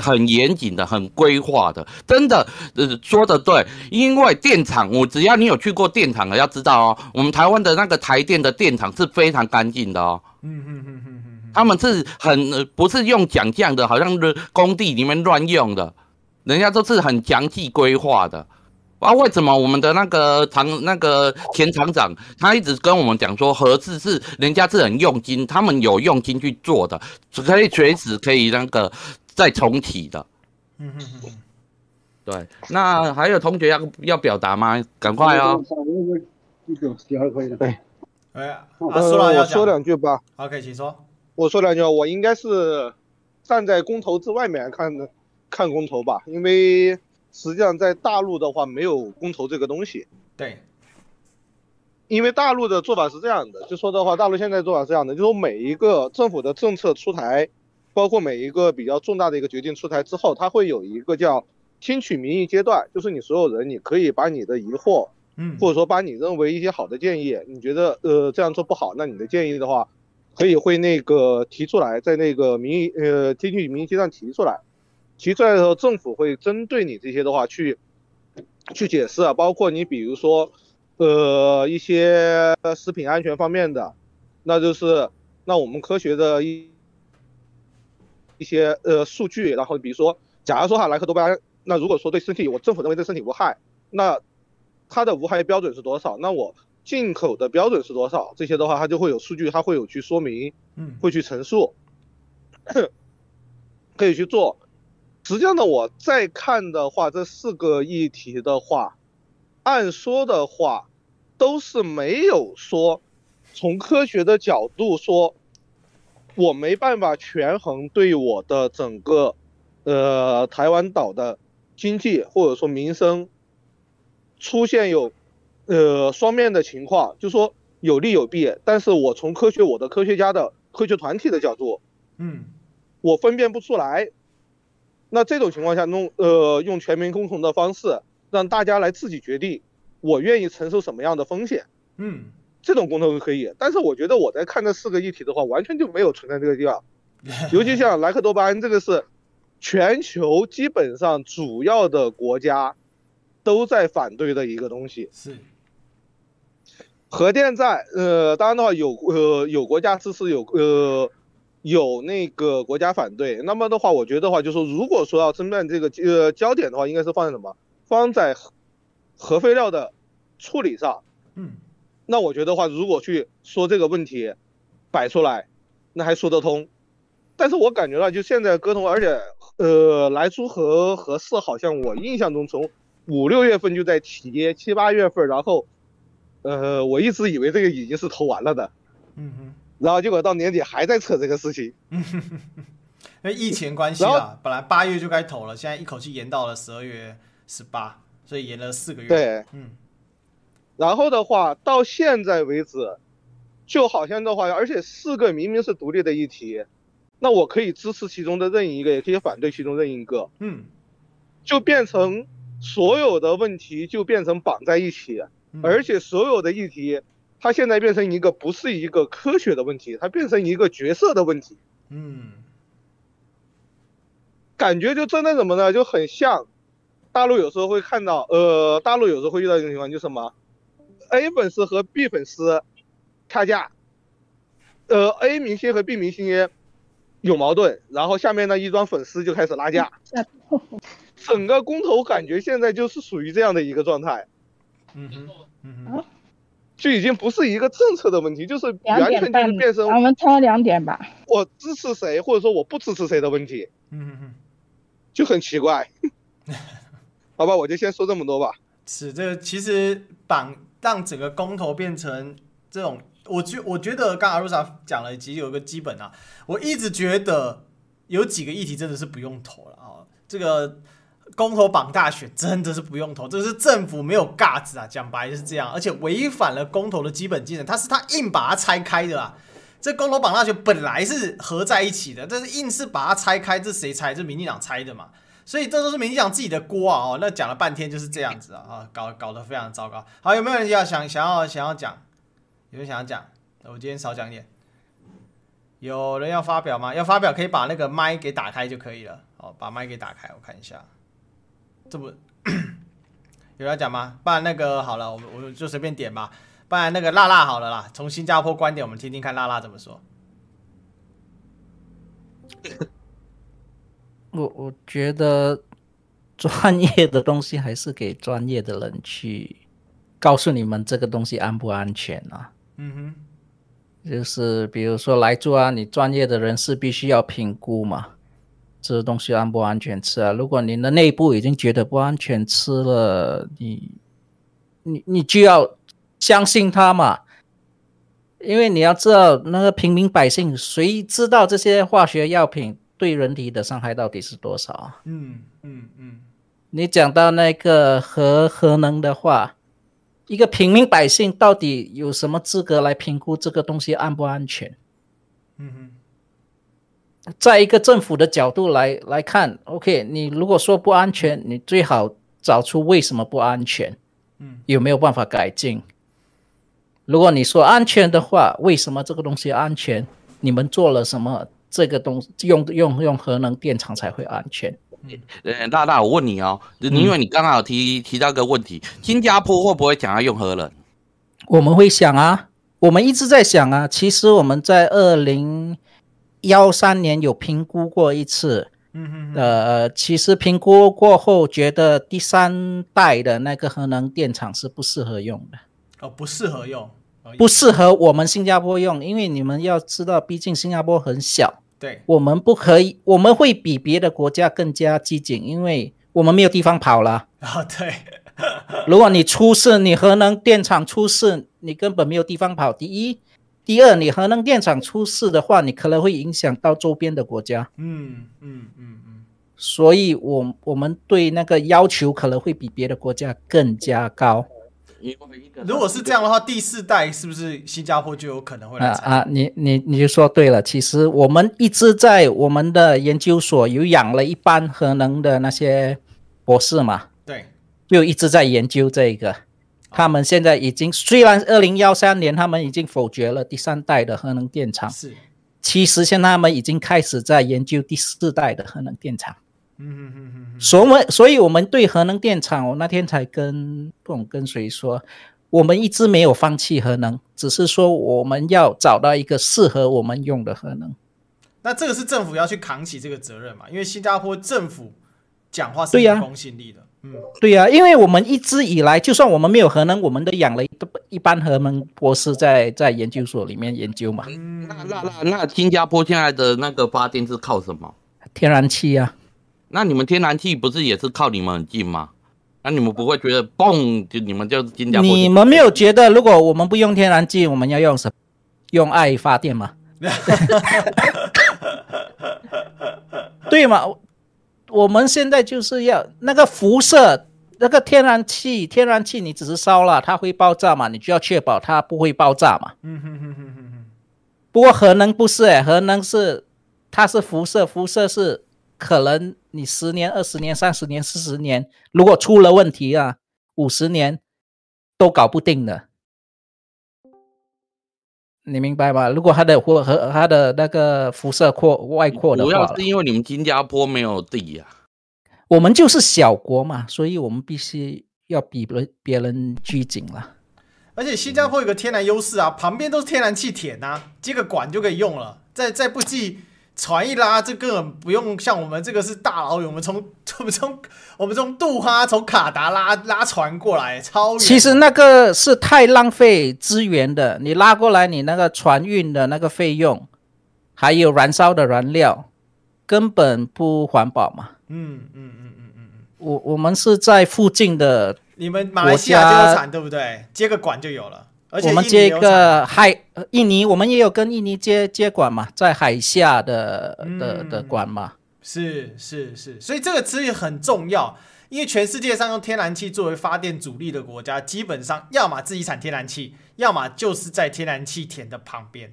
B: 很严谨的，很规划的，真的，呃，说的对。因为电厂，我只要你有去过电厂的，要知道哦，我们台湾的那个台电的电厂是非常干净的哦。
A: 嗯嗯嗯嗯嗯，
B: 他们是很不是用讲这样的，好像是工地里面乱用的。人家都是很详细规划的，啊，为什么我们的那个厂那个前厂长他一直跟我们讲说，核四是人家是很用心，他们有用心去做的，可以随时可以那个再重启的。
A: 嗯嗯嗯，
B: 对，那还有同学要要表达吗？赶快哦。
Q: 对，
A: 哎呀，
Q: 啊，我说两句吧。
A: OK，请说。
Q: 我说两句，我应该是站在公投之外面看的。看公投吧，因为实际上在大陆的话没有公投这个东西。
A: 对，
Q: 因为大陆的做法是这样的，就说的话，大陆现在做法是这样的，就说每一个政府的政策出台，包括每一个比较重大的一个决定出台之后，它会有一个叫听取民意阶段，就是你所有人你可以把你的疑惑，
A: 嗯，
Q: 或者说把你认为一些好的建议，你觉得呃这样做不好，那你的建议的话，可以会那个提出来，在那个民意呃听取民意阶段提出来。提出来的时候，政府会针对你这些的话去去解释啊，包括你比如说，呃，一些食品安全方面的，那就是那我们科学的一一些呃数据，然后比如说，假如说哈莱克多巴胺，那如果说对身体，我政府认为对身体无害，那它的无害标准是多少？那我进口的标准是多少？这些的话，它就会有数据，它会有去说明，
A: 嗯，
Q: 会去陈述，[coughs] 可以去做。实际上呢，我再看的话，这四个议题的话，按说的话，都是没有说从科学的角度说，我没办法权衡对我的整个呃台湾岛的经济或者说民生出现有呃双面的情况，就说有利有弊。但是我从科学我的科学家的科学团体的角度，
A: 嗯，
Q: 我分辨不出来。那这种情况下，弄呃用全民共同的方式，让大家来自己决定，我愿意承受什么样的风险，
A: 嗯，
Q: 这种公投是可以。但是我觉得我在看这四个议题的话，完全就没有存在这个地方，[laughs] 尤其像莱克多巴胺这个是全球基本上主要的国家都在反对的一个东西。
A: 是，
Q: 核电站呃当然的话有呃有国家支持有呃。有那个国家反对，那么的话，我觉得的话，就是说，如果说要争辩这个呃焦点的话，应该是放在什么？放在核废料的处理上。
A: 嗯，
Q: 那我觉得话，如果去说这个问题摆出来，那还说得通。但是我感觉到，就现在沟通，而且呃，莱猪和和四好像我印象中从五六月份就在提，七八月份，然后呃，我一直以为这个已经是投完了的。
A: 嗯哼。
Q: 然后结果到年底还在扯这个事情，[laughs]
A: 因为疫情关系啊，本来八月就该投了，现在一口气延到了十二月十八，所以延了四个月。
Q: 对，
A: 嗯。
Q: 然后的话，到现在为止，就好像的话，而且四个明明是独立的议题，那我可以支持其中的任意一个，也可以反对其中任意一个，
A: 嗯，
Q: 就变成所有的问题就变成绑在一起，而且所有的议题。它现在变成一个不是一个科学的问题，它变成一个角色的问题。
A: 嗯，
Q: 感觉就真的什么呢？就很像大陆有时候会看到，呃，大陆有时候会遇到一种情况，就是什么？A 粉丝和 B 粉丝掐架，呃，A 明星和 B 明星有矛盾，然后下面呢一帮粉丝就开始拉架，[laughs] 整个公投感觉现在就是属于这样的一个状态。
A: 嗯哼，嗯哼，
Q: 就已经不是一个政策的问题，就是完全就是变成
O: 我们挑两点吧。
Q: 我支持谁或者说我不支持谁的问题。
A: 嗯哼，
Q: 就很奇怪。[laughs] 好吧，我就先说这么多吧。
A: 是这个，其实绑让整个公投变成这种，我觉我觉得刚刚阿露莎讲了，其实有一个基本啊，我一直觉得有几个议题真的是不用投了啊。这个公投绑大选真的是不用投，这是政府没有架子啊，讲白就是这样，而且违反了公投的基本精神，他是他硬把它拆开的啊。这公投绑大选本来是合在一起的，但是硬是把它拆开，这谁拆？这民进党拆的嘛。所以这都是民进党自己的锅啊！哦，那讲了半天就是这样子啊！啊，搞搞得非常糟糕。好，有没有人要想想要想要讲？有人想要讲？我今天少讲一点。有人要发表吗？要发表可以把那个麦给打开就可以了。哦，把麦给打开，我看一下。这不 [clears throat] 有要讲吗？不然那个好了，我我就随便点吧。不然那个辣辣好了啦，从新加坡观点，我们听听看辣辣怎么说。[laughs]
R: 我我觉得专业的东西还是给专业的人去告诉你们这个东西安不安全啊？
A: 嗯哼，
R: 就是比如说来做啊，你专业的人士必须要评估嘛，这个东西安不安全吃啊？如果您的内部已经觉得不安全吃了，你你你就要相信他嘛，因为你要知道那个平民百姓谁知道这些化学药品？对人体的伤害到底是多少啊？
A: 嗯嗯嗯，
R: 你讲到那个核核能的话，一个平民百姓到底有什么资格来评估这个东西安不安全？
A: 嗯哼，
R: 在一个政府的角度来来看，OK，你如果说不安全，你最好找出为什么不安全，
A: 嗯，
R: 有没有办法改进？如果你说安全的话，为什么这个东西安全？你们做了什么？这个东西用用用核能电厂才会安全。
B: 呃，大大，我问你哦，因为你刚刚有提提到一个问题，新加坡会不会想要用核能？
R: 我们会想啊，我们一直在想啊。其实我们在二零幺三年有评估过一次，
A: 嗯嗯，
R: 呃，其实评估过后觉得第三代的那个核能电厂是不适合用的。
A: 哦，不适合用。
R: 不适合我们新加坡用，因为你们要知道，毕竟新加坡很小。
A: 对，
R: 我们不可以，我们会比别的国家更加激进，因为我们没有地方跑了。
A: 啊、哦，对。[laughs]
R: 如果你出事，你核能电厂出事，你根本没有地方跑。第一，第二，你核能电厂出事的话，你可能会影响到周边的国家。
A: 嗯嗯嗯嗯。
R: 所以我我们对那个要求可能会比别的国家更加高。
A: 如果是这样的话，第四代是不是新加坡就有可能会来
R: 啊？啊，你你你就说对了。其实我们一直在我们的研究所有养了一班核能的那些博士嘛，
A: 对，
R: 就一直在研究这个。他们现在已经虽然二零幺三年他们已经否决了第三代的核能电厂，
A: 是，
R: 其实现在他们已经开始在研究第四代的核能电厂。
A: 嗯嗯嗯嗯，
R: 所以，所以我们对核能电厂，我那天才跟不懂跟谁说，我们一直没有放弃核能，只是说我们要找到一个适合我们用的核能。
A: 那这个是政府要去扛起这个责任嘛？因为新加坡政府讲话是有公信力的。
R: 对呀、因为我们一直以来，就算我们没有核能，我们都养了一一班核能博士在在研究所里面研究嘛。
B: 嗯，那那那那新加坡现在的那个发电是靠什么？
R: 天然气呀、啊。
B: 那你们天然气不是也是靠你们很近吗？那你们不会觉得嘣，就你们就是新加坡？
R: 你们没有觉得，如果我们不用天然气，我们要用什么？用爱发电吗？对吗？我们现在就是要那个辐射，那个天然气，天然气你只是烧了，它会爆炸嘛？你就要确保它不会爆炸嘛。
A: 嗯哼哼哼哼哼。
R: 不过核能不是哎，核能是它是辐射，辐射是。可能你十年、二十年、三十年、四十年，如果出了问题啊，五十年都搞不定的，你明白吗？如果它的或和它的那个辐射扩外扩的话，
B: 主要是因为你们新加坡没有地呀、啊，
R: 我们就是小国嘛，所以我们必须要比别别人拘谨了。
A: 而且新加坡有个天然优势啊，旁边都是天然气田呐，接个管就可以用了。再再不济，船一拉，这根本不用像我们这个是大老远，我们从 [laughs] 我们从我们从杜哈从卡达拉拉船过来，超远。
R: 其实那个是太浪费资源的，你拉过来，你那个船运的那个费用，还有燃烧的燃料，根本不环保嘛。
A: 嗯嗯嗯嗯嗯，
R: 我我们是在附近的。
A: 你们马来西亚就有产对不对？接个管就有了，而且
R: 我们接一个海印尼，我们也有跟印尼接接管嘛，在海下的的的管嘛。
A: 是是是，所以这个词也很重要，因为全世界上用天然气作为发电主力的国家，基本上要么自己产天然气，要么就是在天然气田的旁边，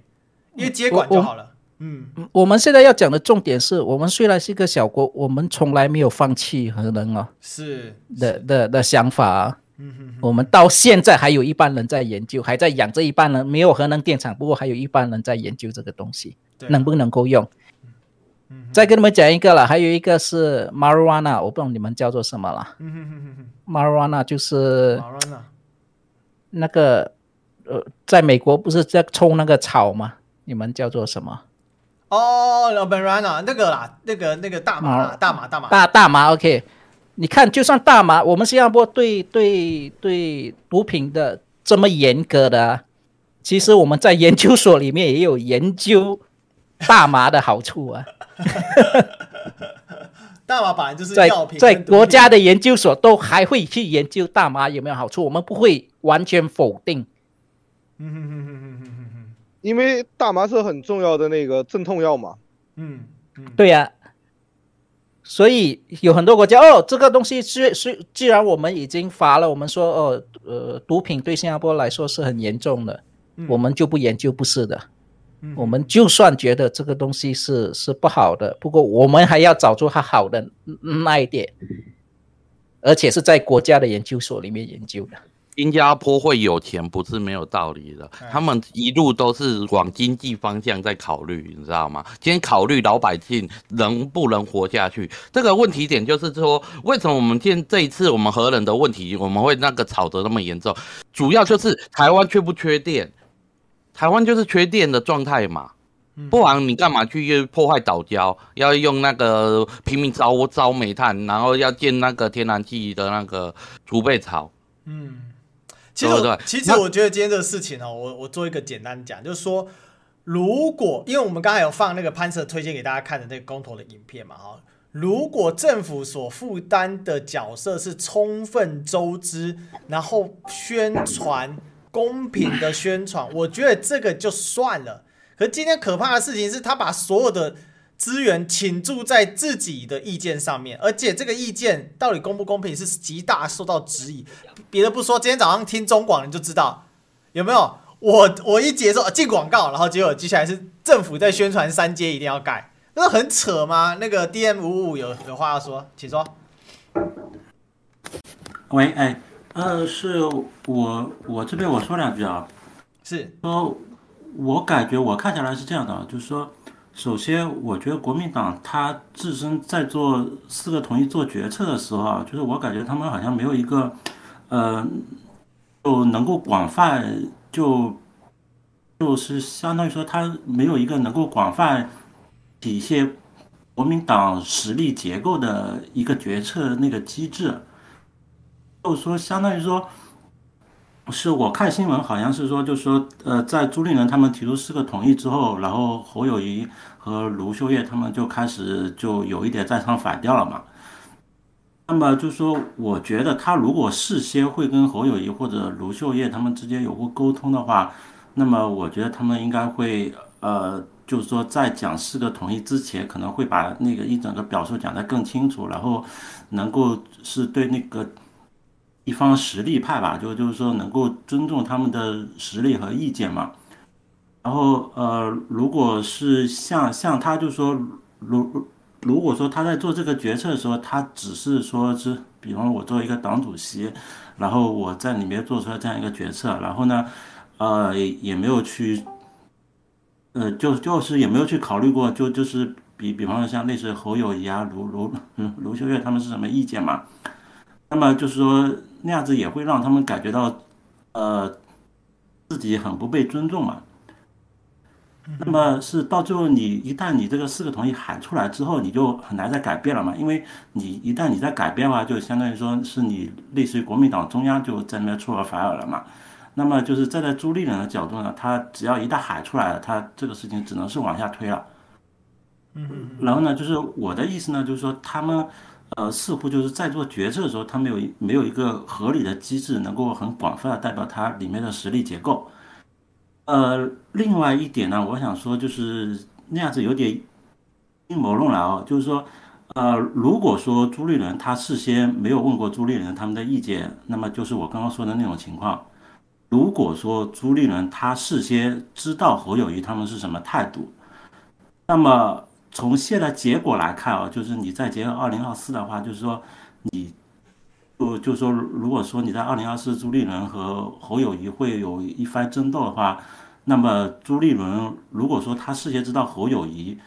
A: 因为接管就好了。嗯，
R: 我们现在要讲的重点是我们虽然是一个小国，我们从来没有放弃核能哦，
A: 是
R: 的的的想法啊。嗯哼，我们到现在还有一半人在研究，还在养这一半人，没有核能电厂，不过还有一半人在研究这个东西，能不能够用？嗯，再跟你们讲一个了，还有一个是 marijuana，我不知道你们叫做什么了。嗯哼哼哼哼，marijuana 就是那个呃，在美国不是在抽那个草吗？你们叫做什么？
A: 哦、oh,，marijuana 那个啦，那个那个大麻，大麻大麻
R: 大大麻。OK，你看，就算大麻，我们新加坡对对对毒品的这么严格的、啊，其实我们在研究所里面也有研究大麻的好处啊。[laughs]
A: 大麻本来就是
R: 药品，在在国家的研究所都还会去研究大麻有没有好处，我们不会完全否定。嗯哼哼哼哼哼。
Q: 因为大麻是很重要的那个镇痛药嘛，
R: 嗯，嗯对呀、啊，所以有很多国家哦，这个东西是是，既然我们已经罚了，我们说哦，呃，毒品对新加坡来说是很严重的，嗯、我们就不研究，不是的，嗯、我们就算觉得这个东西是是不好的，不过我们还要找出它好的那一点，而且是在国家的研究所里面研究的。
B: 新加坡会有钱不是没有道理的，他们一路都是往经济方向在考虑，你知道吗？今天考虑老百姓能不能活下去，这个问题点就是说，为什么我们现这一次我们核能的问题我们会那个吵得那么严重？主要就是台湾缺不缺电？台湾就是缺电的状态嘛，不然你干嘛去破坏岛礁？要用那个拼命烧烧煤炭，然后要建那个天然气的那个储备槽？嗯。
A: 其实我，其实我觉得今天这个事情哦，我我做一个简单讲，就是说，如果因为我们刚才有放那个潘 Sir 推荐给大家看的那个公投的影片嘛，哈，如果政府所负担的角色是充分周知，然后宣传公平的宣传，我觉得这个就算了。可是今天可怕的事情是他把所有的。资源倾注在自己的意见上面，而且这个意见到底公不公平是极大受到质疑。别的不说，今天早上听中广你就知道有没有？我我一结束进广告，然后结果接下来是政府在宣传三阶一定要盖，那很扯吗？那个 DM 五五有有话要说，请说。
S: 喂，哎，呃，是我我这边我说两句啊，
A: 是
S: 说，我感觉我看下来是这样的，就是说。首先，我觉得国民党他自身在做四个同意做决策的时候啊，就是我感觉他们好像没有一个，呃，就能够广泛就，就是相当于说他没有一个能够广泛体现国民党实力结构的一个决策那个机制，就是说相当于说。是我看新闻，好像是说，就是说，呃，在朱立伦他们提出四个同意之后，然后侯友谊和卢秀燕他们就开始就有一点在唱反调了嘛。那么就是说，我觉得他如果事先会跟侯友谊或者卢秀燕他们之间有过沟通的话，那么我觉得他们应该会，呃，就是说在讲四个同意之前，可能会把那个一整个表述讲得更清楚，然后能够是对那个。一方实力派吧，就就是说能够尊重他们的实力和意见嘛。然后呃，如果是像像他，就说如如果说他在做这个决策的时候，他只是说是，比方我作为一个党主席，然后我在里面做出来这样一个决策，然后呢，呃，也没有去，呃，就就是也没有去考虑过，就就是比比方说像类似侯友谊啊、卢卢卢秀月他们是什么意见嘛。那么就是说。那样子也会让他们感觉到，呃，自己很不被尊重嘛。那么是到最后，你一旦你这个四个同意喊出来之后，你就很难再改变了嘛。因为你一旦你在改变的话，就相当于说是你类似于国民党中央就在那边出尔反尔了嘛。那么就是站在朱立伦的角度呢，他只要一旦喊出来了，他这个事情只能是往下推了。
A: 嗯，
S: 然后呢，就是我的意思呢，就是说他们呃似乎就是在做决策的时候，他没有没有一个合理的机制，能够很广泛的代表它里面的实力结构。呃，另外一点呢，我想说就是那样子有点阴谋论了哦，就是说，呃，如果说朱立伦他事先没有问过朱立伦他们的意见，那么就是我刚刚说的那种情况。如果说朱立伦他事先知道侯友谊他们是什么态度，那么从现在结果来看啊，就是你再结合二零二四的话，就是说你。就是说，如果说你在二零二四朱立伦和侯友谊会有一番争斗的话，那么朱立伦如果说他事先知道侯友谊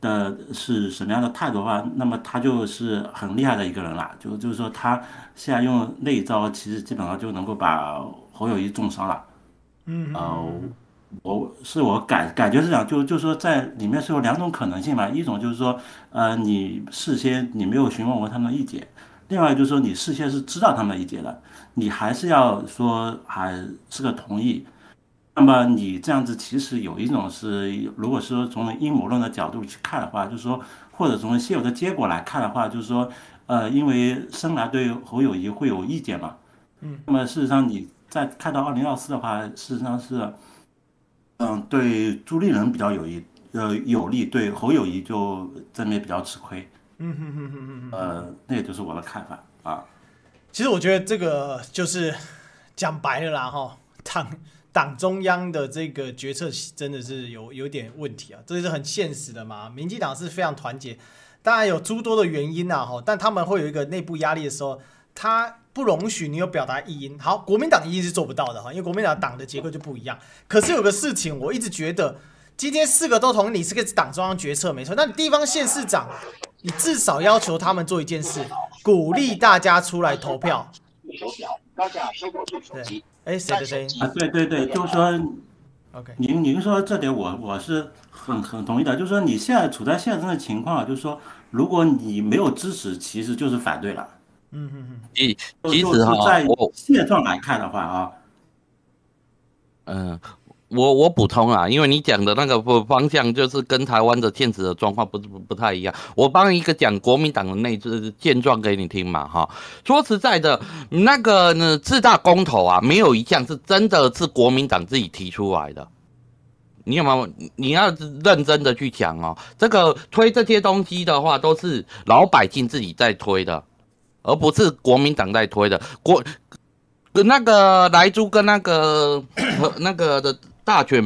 S: 的是什么样的态度的话，那么他就是很厉害的一个人了。就就是说他现在用那一招，其实基本上就能够把侯友谊重伤了。
A: 嗯，
S: 呃，我是我感感觉是这样，就就是说在里面是有两种可能性嘛，一种就是说，呃，你事先你没有询问过他们的意见。另外就是说，你事先是知道他们的意见的，你还是要说还是个同意，那么你这样子其实有一种是，如果是说从阴谋论的角度去看的话，就是说，或者从现有的结果来看的话，就是说，呃，因为生来对侯友谊会有意见嘛，
A: 嗯，
S: 那么事实上你在看到二零二四的话，事实上是，嗯，对朱立伦比较有益，呃，有利，对侯友谊就这边比较吃亏。
A: 嗯哼哼哼哼，
S: 呃，那也就是我的看法啊。
A: 其实我觉得这个就是讲白了啦，哈，党党中央的这个决策真的是有有点问题啊，这是很现实的嘛。民进党是非常团结，当然有诸多的原因呐，哈，但他们会有一个内部压力的时候，他不容许你有表达异音。好，国民党一定是做不到的哈，因为国民党党的结构就不一样。可是有个事情，我一直觉得。今天四个都同意你是个党中央决策没错，那你地方县市长，你至少要求他们做一件事，鼓励大家出来投票。对，哎，谁的声音？
S: 啊，对对对，就是说
A: ，OK，
S: 您您说这点我我是很很同意的，就是说你现在处在现在这个情况，就是说如果你没有支持，其实就是反对了。
A: 嗯嗯嗯，
B: 其
S: 其实哈，在现状来看的话啊，
B: 嗯。我我补充啊，因为你讲的那个方向就是跟台湾的现实的状况不不不太一样。我帮一个讲国民党的内置现状给你听嘛，哈。说实在的，那个呢，四大公投啊，没有一项是真的是国民党自己提出来的。你有没有？你要认真的去讲哦。这个推这些东西的话，都是老百姓自己在推的，而不是国民党在推的。国那个莱猪跟那个那个的。大选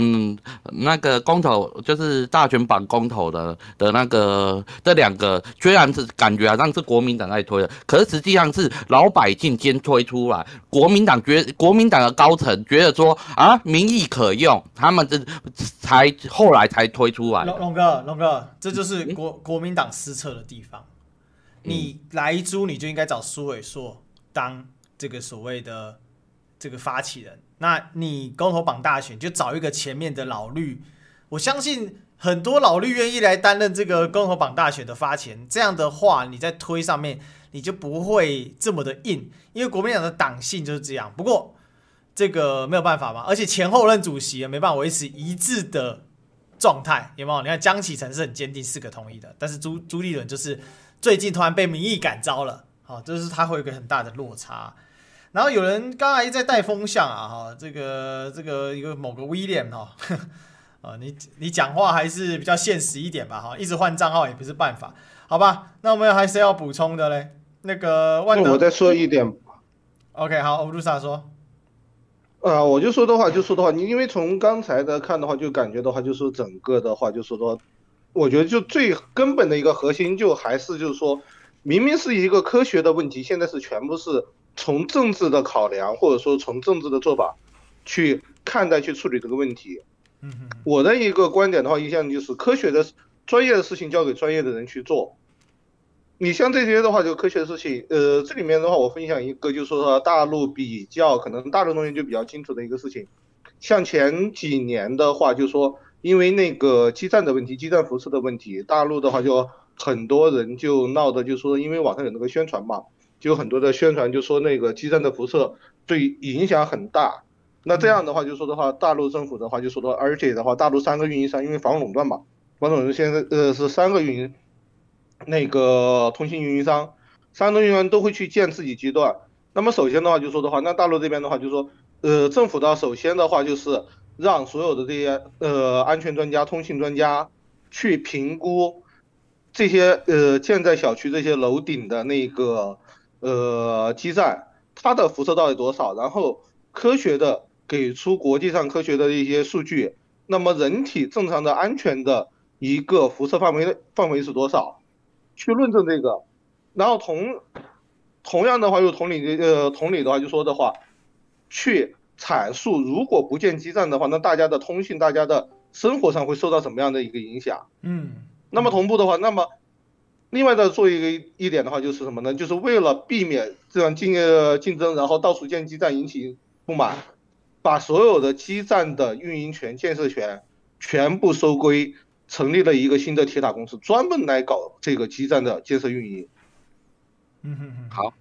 B: 那个公投就是大选绑公投的的那个这两个，虽然是感觉好像是国民党在推的，可是实际上是老百姓先推出来，国民党觉国民党的高层觉得说啊民意可用，他们这才后来才推出来。
A: 龙龙哥，龙哥，这就是国国民党失策的地方。你来租你就应该找苏伟硕当这个所谓的这个发起人。那你公投绑大选就找一个前面的老绿，我相信很多老绿愿意来担任这个公投绑大选的发钱。这样的话，你在推上面你就不会这么的硬，因为国民党的党性就是这样。不过这个没有办法嘛，而且前后任主席也没办法维持一致的状态，有没有？你看江启臣是很坚定四个同意的，但是朱朱立伦就是最近突然被民意感召了，好，这是它会有一个很大的落差。然后有人刚才在带风向啊，哈，这个这个一个某个威廉哈，啊，[laughs] 你你讲话还是比较现实一点吧，哈，一直换账号也不是办法，好吧？那我们还是要补充的嘞，那个万德，
Q: 我再说一点
A: ，OK，好，欧鲁萨说，
Q: 呃，我就说的话就说的话，你因为从刚才的看的话，就感觉的话，就说整个的话，就说说，我觉得就最根本的一个核心，就还是就是说，明明是一个科学的问题，现在是全部是。从政治的考量，或者说从政治的做法去看待、去处理这个问题。
A: 嗯，
Q: 我的一个观点的话，一向就是科学的、专业的事情交给专业的人去做。你像这些的话，就科学的事情，呃，这里面的话，我分享一个，就是说大陆比较可能大陆同学就比较清楚的一个事情。像前几年的话，就说因为那个基站的问题，基站辐射的问题，大陆的话就很多人就闹的，就说因为网上有那个宣传嘛，就有很多的宣传就说那个基站的辐射对影响很大。那这样的话就说的话，大陆政府的话就说的，而且的话，大陆三个运营商因为防垄断嘛，防垄断现在呃是三个运营那个通信运营商，三个运营商都会去建自己基段。那么首先的话就说的话，那大陆这边的话就说，呃，政府的首先的话就是让所有的这些呃安全专家、通信专家去评估这些呃建在小区这些楼顶的那个呃基站，它的辐射到底多少，然后科学的给出国际上科学的一些数据，那么人体正常的安全的一个辐射范围范围是多少，去论证这个，然后同。同样的话，又同理，呃，同理的话，就说的话，去阐述，如果不建基站的话，那大家的通信，大家的生活上会受到什么样的一个影响？
A: 嗯，
Q: 那么同步的话，那么另外的做一个一点的话，就是什么呢？就是为了避免这样竞呃竞争，然后到处建基站引起不满，把所有的基站的运营权、建设权全部收归，成立了一个新的铁塔公司，专门来搞这个基站的建设运营。
A: 嗯哼哼，
B: 好，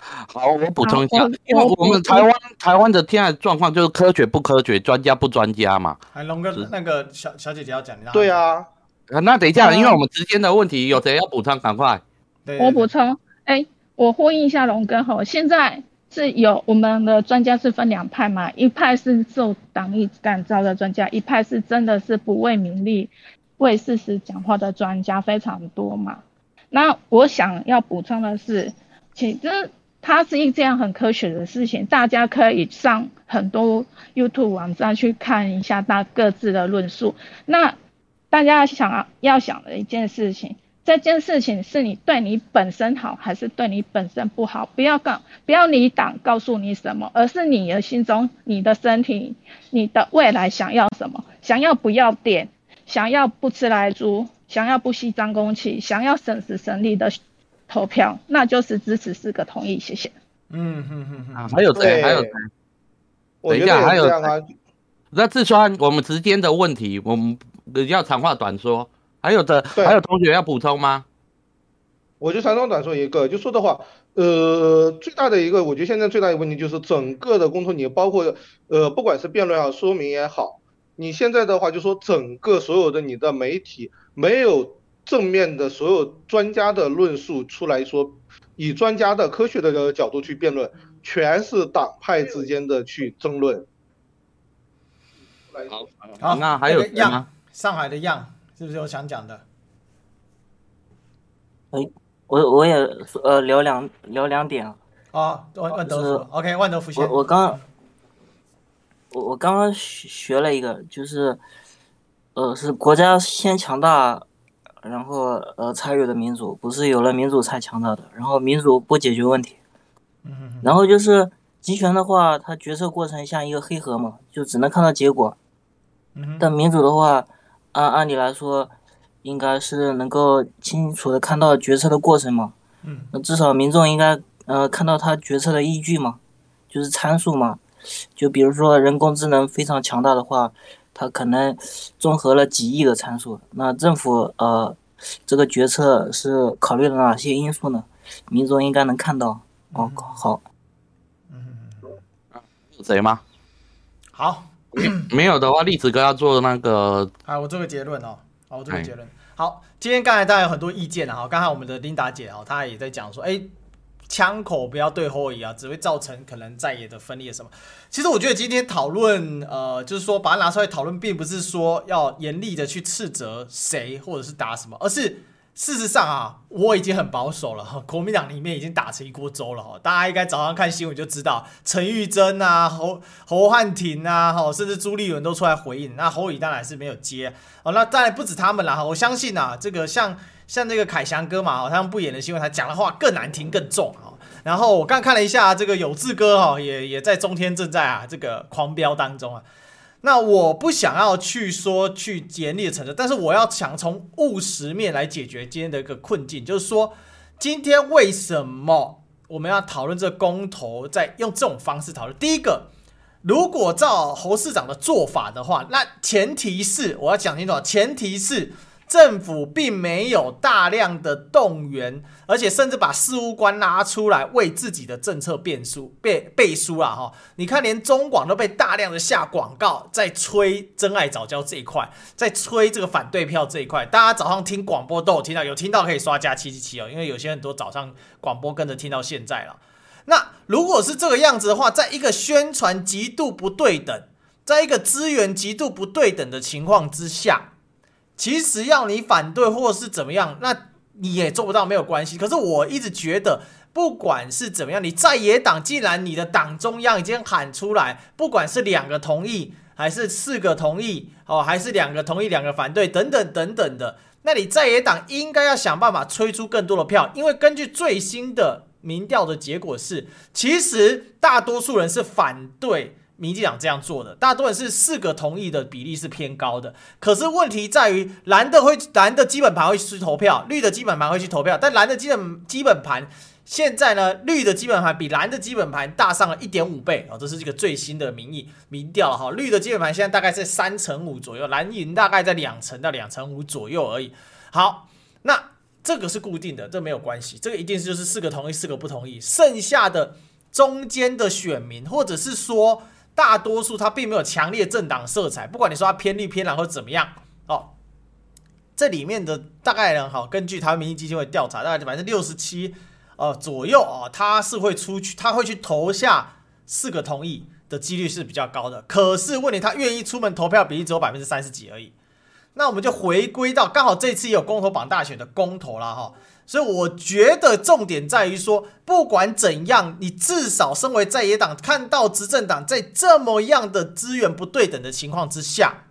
B: [laughs] 好，我补充一下，因为我们台湾台湾的现在状况就是科学不科学，专家不专家嘛。
A: 哎，龙哥，那个小小姐姐要讲，你
Q: 对啊，
B: 那等一下，因为我们之间的问题，有谁要补充？赶快，
O: 我补充，哎，我呼应一下龙哥哈，现在是有我们的专家是分两派嘛，一派是受党意感召的专家，一派是真的是不为名利、为事实讲话的专家，非常多嘛。那我想要补充的是，其实它是一件很科学的事情，大家可以上很多 YouTube 网站去看一下大各自的论述。那大家想要想的一件事情，这件事情是你对你本身好，还是对你本身不好？不要告，不要你党告诉你什么，而是你的心中、你的身体、你的未来想要什么？想要不要点？想要不吃来猪？想要不吸脏空气，想要省时省力的投票，那就是支持四个同意。谢谢。
A: 嗯哼哼哼，
B: 还有谁？还有谁？等一下，还有那志川，我们时间的问题，我们要长话短说。还有的，还有同学要补充吗？
Q: 我就长话短说一个，就说的话，呃，最大的一个，我觉得现在最大的问题就是整个的公投，你包括呃，不管是辩论也好，说明也好。你现在的话，就说整个所有的你的媒体没有正面的所有专家的论述出来说，以专家的科学的角度去辩论，全是党派之间的去争论。
B: 好，
A: 好，
B: 那还有
A: 样，上海的样是不是有想讲的？
T: 哎，我我也呃聊两聊两点啊。
A: 啊，万万德福、，OK，万德福先。
T: 我我刚。我我刚刚学学了一个，就是，呃，是国家先强大，然后呃才有的民主，不是有了民主才强大的。然后民主不解决问题，嗯然后就是集权的话，它决策过程像一个黑盒嘛，就只能看到结果。但民主的话，按按理来说，应该是能够清楚的看到决策的过程嘛。那至少民众应该呃看到他决策的依据嘛，就是参数嘛。就比如说人工智能非常强大的话，它可能综合了几亿个参数。那政府呃，这个决策是考虑了哪些因素呢？民众应该能看到。哦，好。
A: 嗯，
B: 有谁吗？
A: 好，
B: 没有的话，栗子哥要做那个。
A: 啊，我做个结论哦。好，我做个结论。好，今天刚才大家有很多意见啊。刚才我们的琳达姐哦，她也在讲说，哎。枪口不要对后移啊，只会造成可能在野的分裂什么。其实我觉得今天讨论，呃，就是说把它拿出来讨论，并不是说要严厉的去斥责谁或者是打什么，而是事实上啊，我已经很保守了。[laughs] 国民党里面已经打成一锅粥了哈，[laughs] 大家应该早上看新闻就知道，陈玉珍啊、侯侯汉廷啊，[laughs] 哈，甚至朱立伦都出来回应。那侯友宜当然是没有接哦。那当然不止他们了哈，我相信啊，这个像。像这个凯翔哥嘛，他们不演的新闻，他讲的话更难听、更重啊。然后我刚看了一下，这个有志哥哈，也也在中天正在啊这个狂飙当中啊。那我不想要去说去严厉的惩治，但是我要想从务实面来解决今天的一个困境，就是说今天为什么我们要讨论这个公投，在用这种方式讨论？第一个，如果照侯市长的做法的话，那前提是我要讲清楚，前提是。政府并没有大量的动员，而且甚至把事务官拉出来为自己的政策背书、背背书啊！哈，你看，连中广都被大量的下广告，在吹真爱早教这一块，在吹这个反对票这一块。大家早上听广播都有听到，有听到可以刷加七七七哦，因为有些很多早上广播跟着听到现在了。那如果是这个样子的话，在一个宣传极度不对等，在一个资源极度不对等的情况之下。其实要你反对或是怎么样，那你也做不到，没有关系。可是我一直觉得，不管是怎么样，你在野党既然你的党中央已经喊出来，不管是两个同意，还是四个同意，哦，还是两个同意两个反对，等等等等的，那你在野党应该要想办法催出更多的票，因为根据最新的民调的结果是，其实大多数人是反对。民进党这样做的，大多数是四个同意的比例是偏高的。可是问题在于，蓝的会蓝的基本盘会去投票，绿的基本盘会去投票。但蓝的基本基本盘现在呢，绿的基本盘比蓝的基本盘大上了一点五倍啊！这是一个最新的民意民调哈。绿的基本盘现在大概在三成五左右，蓝营大概在两成到两成五左右而已。好，那这个是固定的，这没有关系，这个一定是就是四个同意，四个不同意，剩下的中间的选民或者是说。大多数他并没有强烈政党色彩，不管你说他偏绿偏蓝或怎么样哦，这里面的大概呢，好，根据台湾民意基金会调查，大概百分之六十七呃左右哦，他是会出去，他会去投下四个同意的几率是比较高的。可是问题，他愿意出门投票比例只有百分之三十几而已。那我们就回归到刚好这次也有公投榜大选的公投了哈。所以我觉得重点在于说，不管怎样，你至少身为在野党，看到执政党在这么样的资源不对等的情况之下，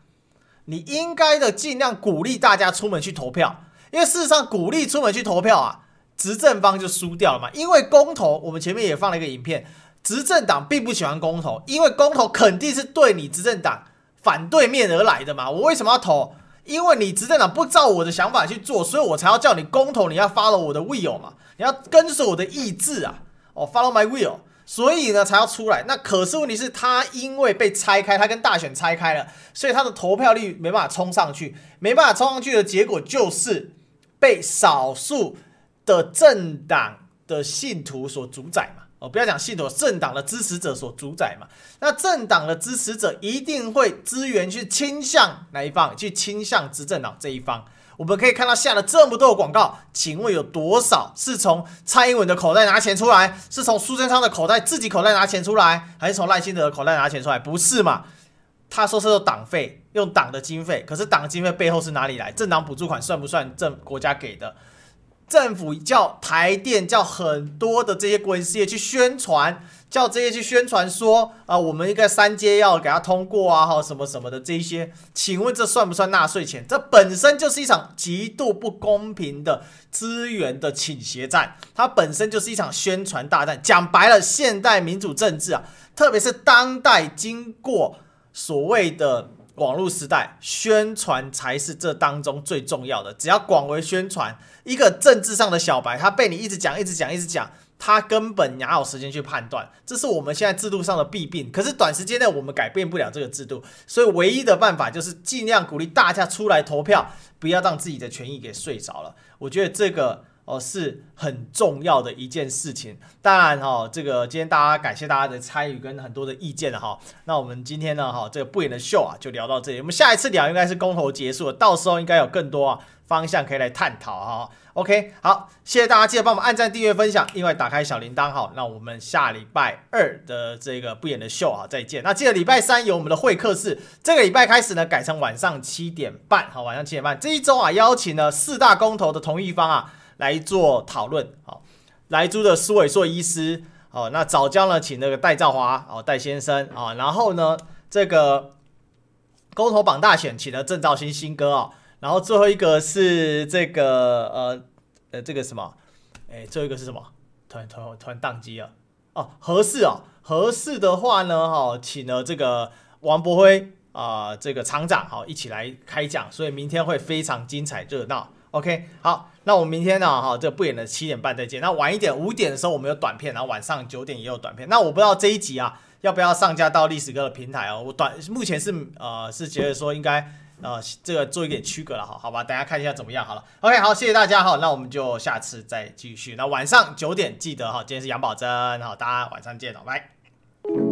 A: 你应该的尽量鼓励大家出门去投票，因为事实上鼓励出门去投票啊，执政方就输掉了嘛。因为公投，我们前面也放了一个影片，执政党并不喜欢公投，因为公投肯定是对你执政党反对面而来的嘛。我为什么要投？因为你执政党不照我的想法去做，所以我才要叫你公投，你要 follow 我的 will 嘛，你要跟随我的意志啊，哦，follow my will，所以呢才要出来。那可是问题是，他因为被拆开，他跟大选拆开了，所以他的投票率没办法冲上去，没办法冲上去的结果就是被少数的政党的信徒所主宰嘛。哦，不要讲信徒，政党的支持者所主宰嘛。那政党的支持者一定会资源去倾向哪一方？去倾向执政党这一方。我们可以看到下了这么多的广告，请问有多少是从蔡英文的口袋拿钱出来？是从苏贞昌的口袋自己口袋拿钱出来，还是从赖清德的口袋拿钱出来？不是嘛？他说是用党费，用党的经费，可是党的经费背后是哪里来？政党补助款算不算政国家给的？政府叫台电，叫很多的这些国营事业去宣传，叫这些去宣传说啊、我们一个三阶要给他通过啊，哈，什么什么的这些，请问这算不算纳税钱？这本身就是一场极度不公平的资源的倾斜战，它本身就是一场宣传大战。讲白了，现代民主政治啊，特别是当代经过所谓的网络时代，宣传才是这当中最重要的。只要广为宣传。一个政治上的小白，他被你一直讲、一直讲、一直讲，他根本哪有时间去判断？这是我们现在制度上的弊病。可是短时间内我们改变不了这个制度，所以唯一的办法就是尽量鼓励大家出来投票，不要让自己的权益给睡着了。我觉得这个哦是很重要的一件事情。当然哈，这个今天大家感谢大家的参与跟很多的意见了哈。那我们今天呢哈，这个不演的秀啊就聊到这里，我们下一次聊应该是公投结束了，到时候应该有更多啊。方向可以来探讨哈，OK，好，谢谢大家，记得帮我们按赞、订阅、分享，另外打开小铃铛哈。那我们下礼拜二的这个不演的秀啊，再见。那记得礼拜三有我们的会客室，这个礼拜开始呢改成晚上七点半，好，晚上七点半。这一周啊，邀请了四大公投的同意方啊来做讨论，好，莱猪的苏伟硕医师，哦，那早教呢请那个戴兆华，哦，戴先生啊，然后呢这个公投绑大选请了郑兆兴新哥啊。然后最后一个是这个呃呃这个什么？哎，最后一个是什么？突然突然突然宕机了哦，合适哦，合适的话呢，哈、哦，请了这个王博辉啊、呃，这个厂长好、一起来开讲，所以明天会非常精彩热闹。OK，好，那我们明天呢，哈、这个不演的七点半再见。那晚一点五点的时候我们有短片，然后晚上九点也有短片。那我不知道这一集啊。要不要上架到历史哥的平台哦？我短目前是呃是觉得说应该呃这个做一点区隔了，哈好吧？等下看一下怎么样好了。OK，好，谢谢大家哈，那我们就下次再继续。那晚上九点记得哈，今天是杨宝珍，好，大家晚上见哦，拜。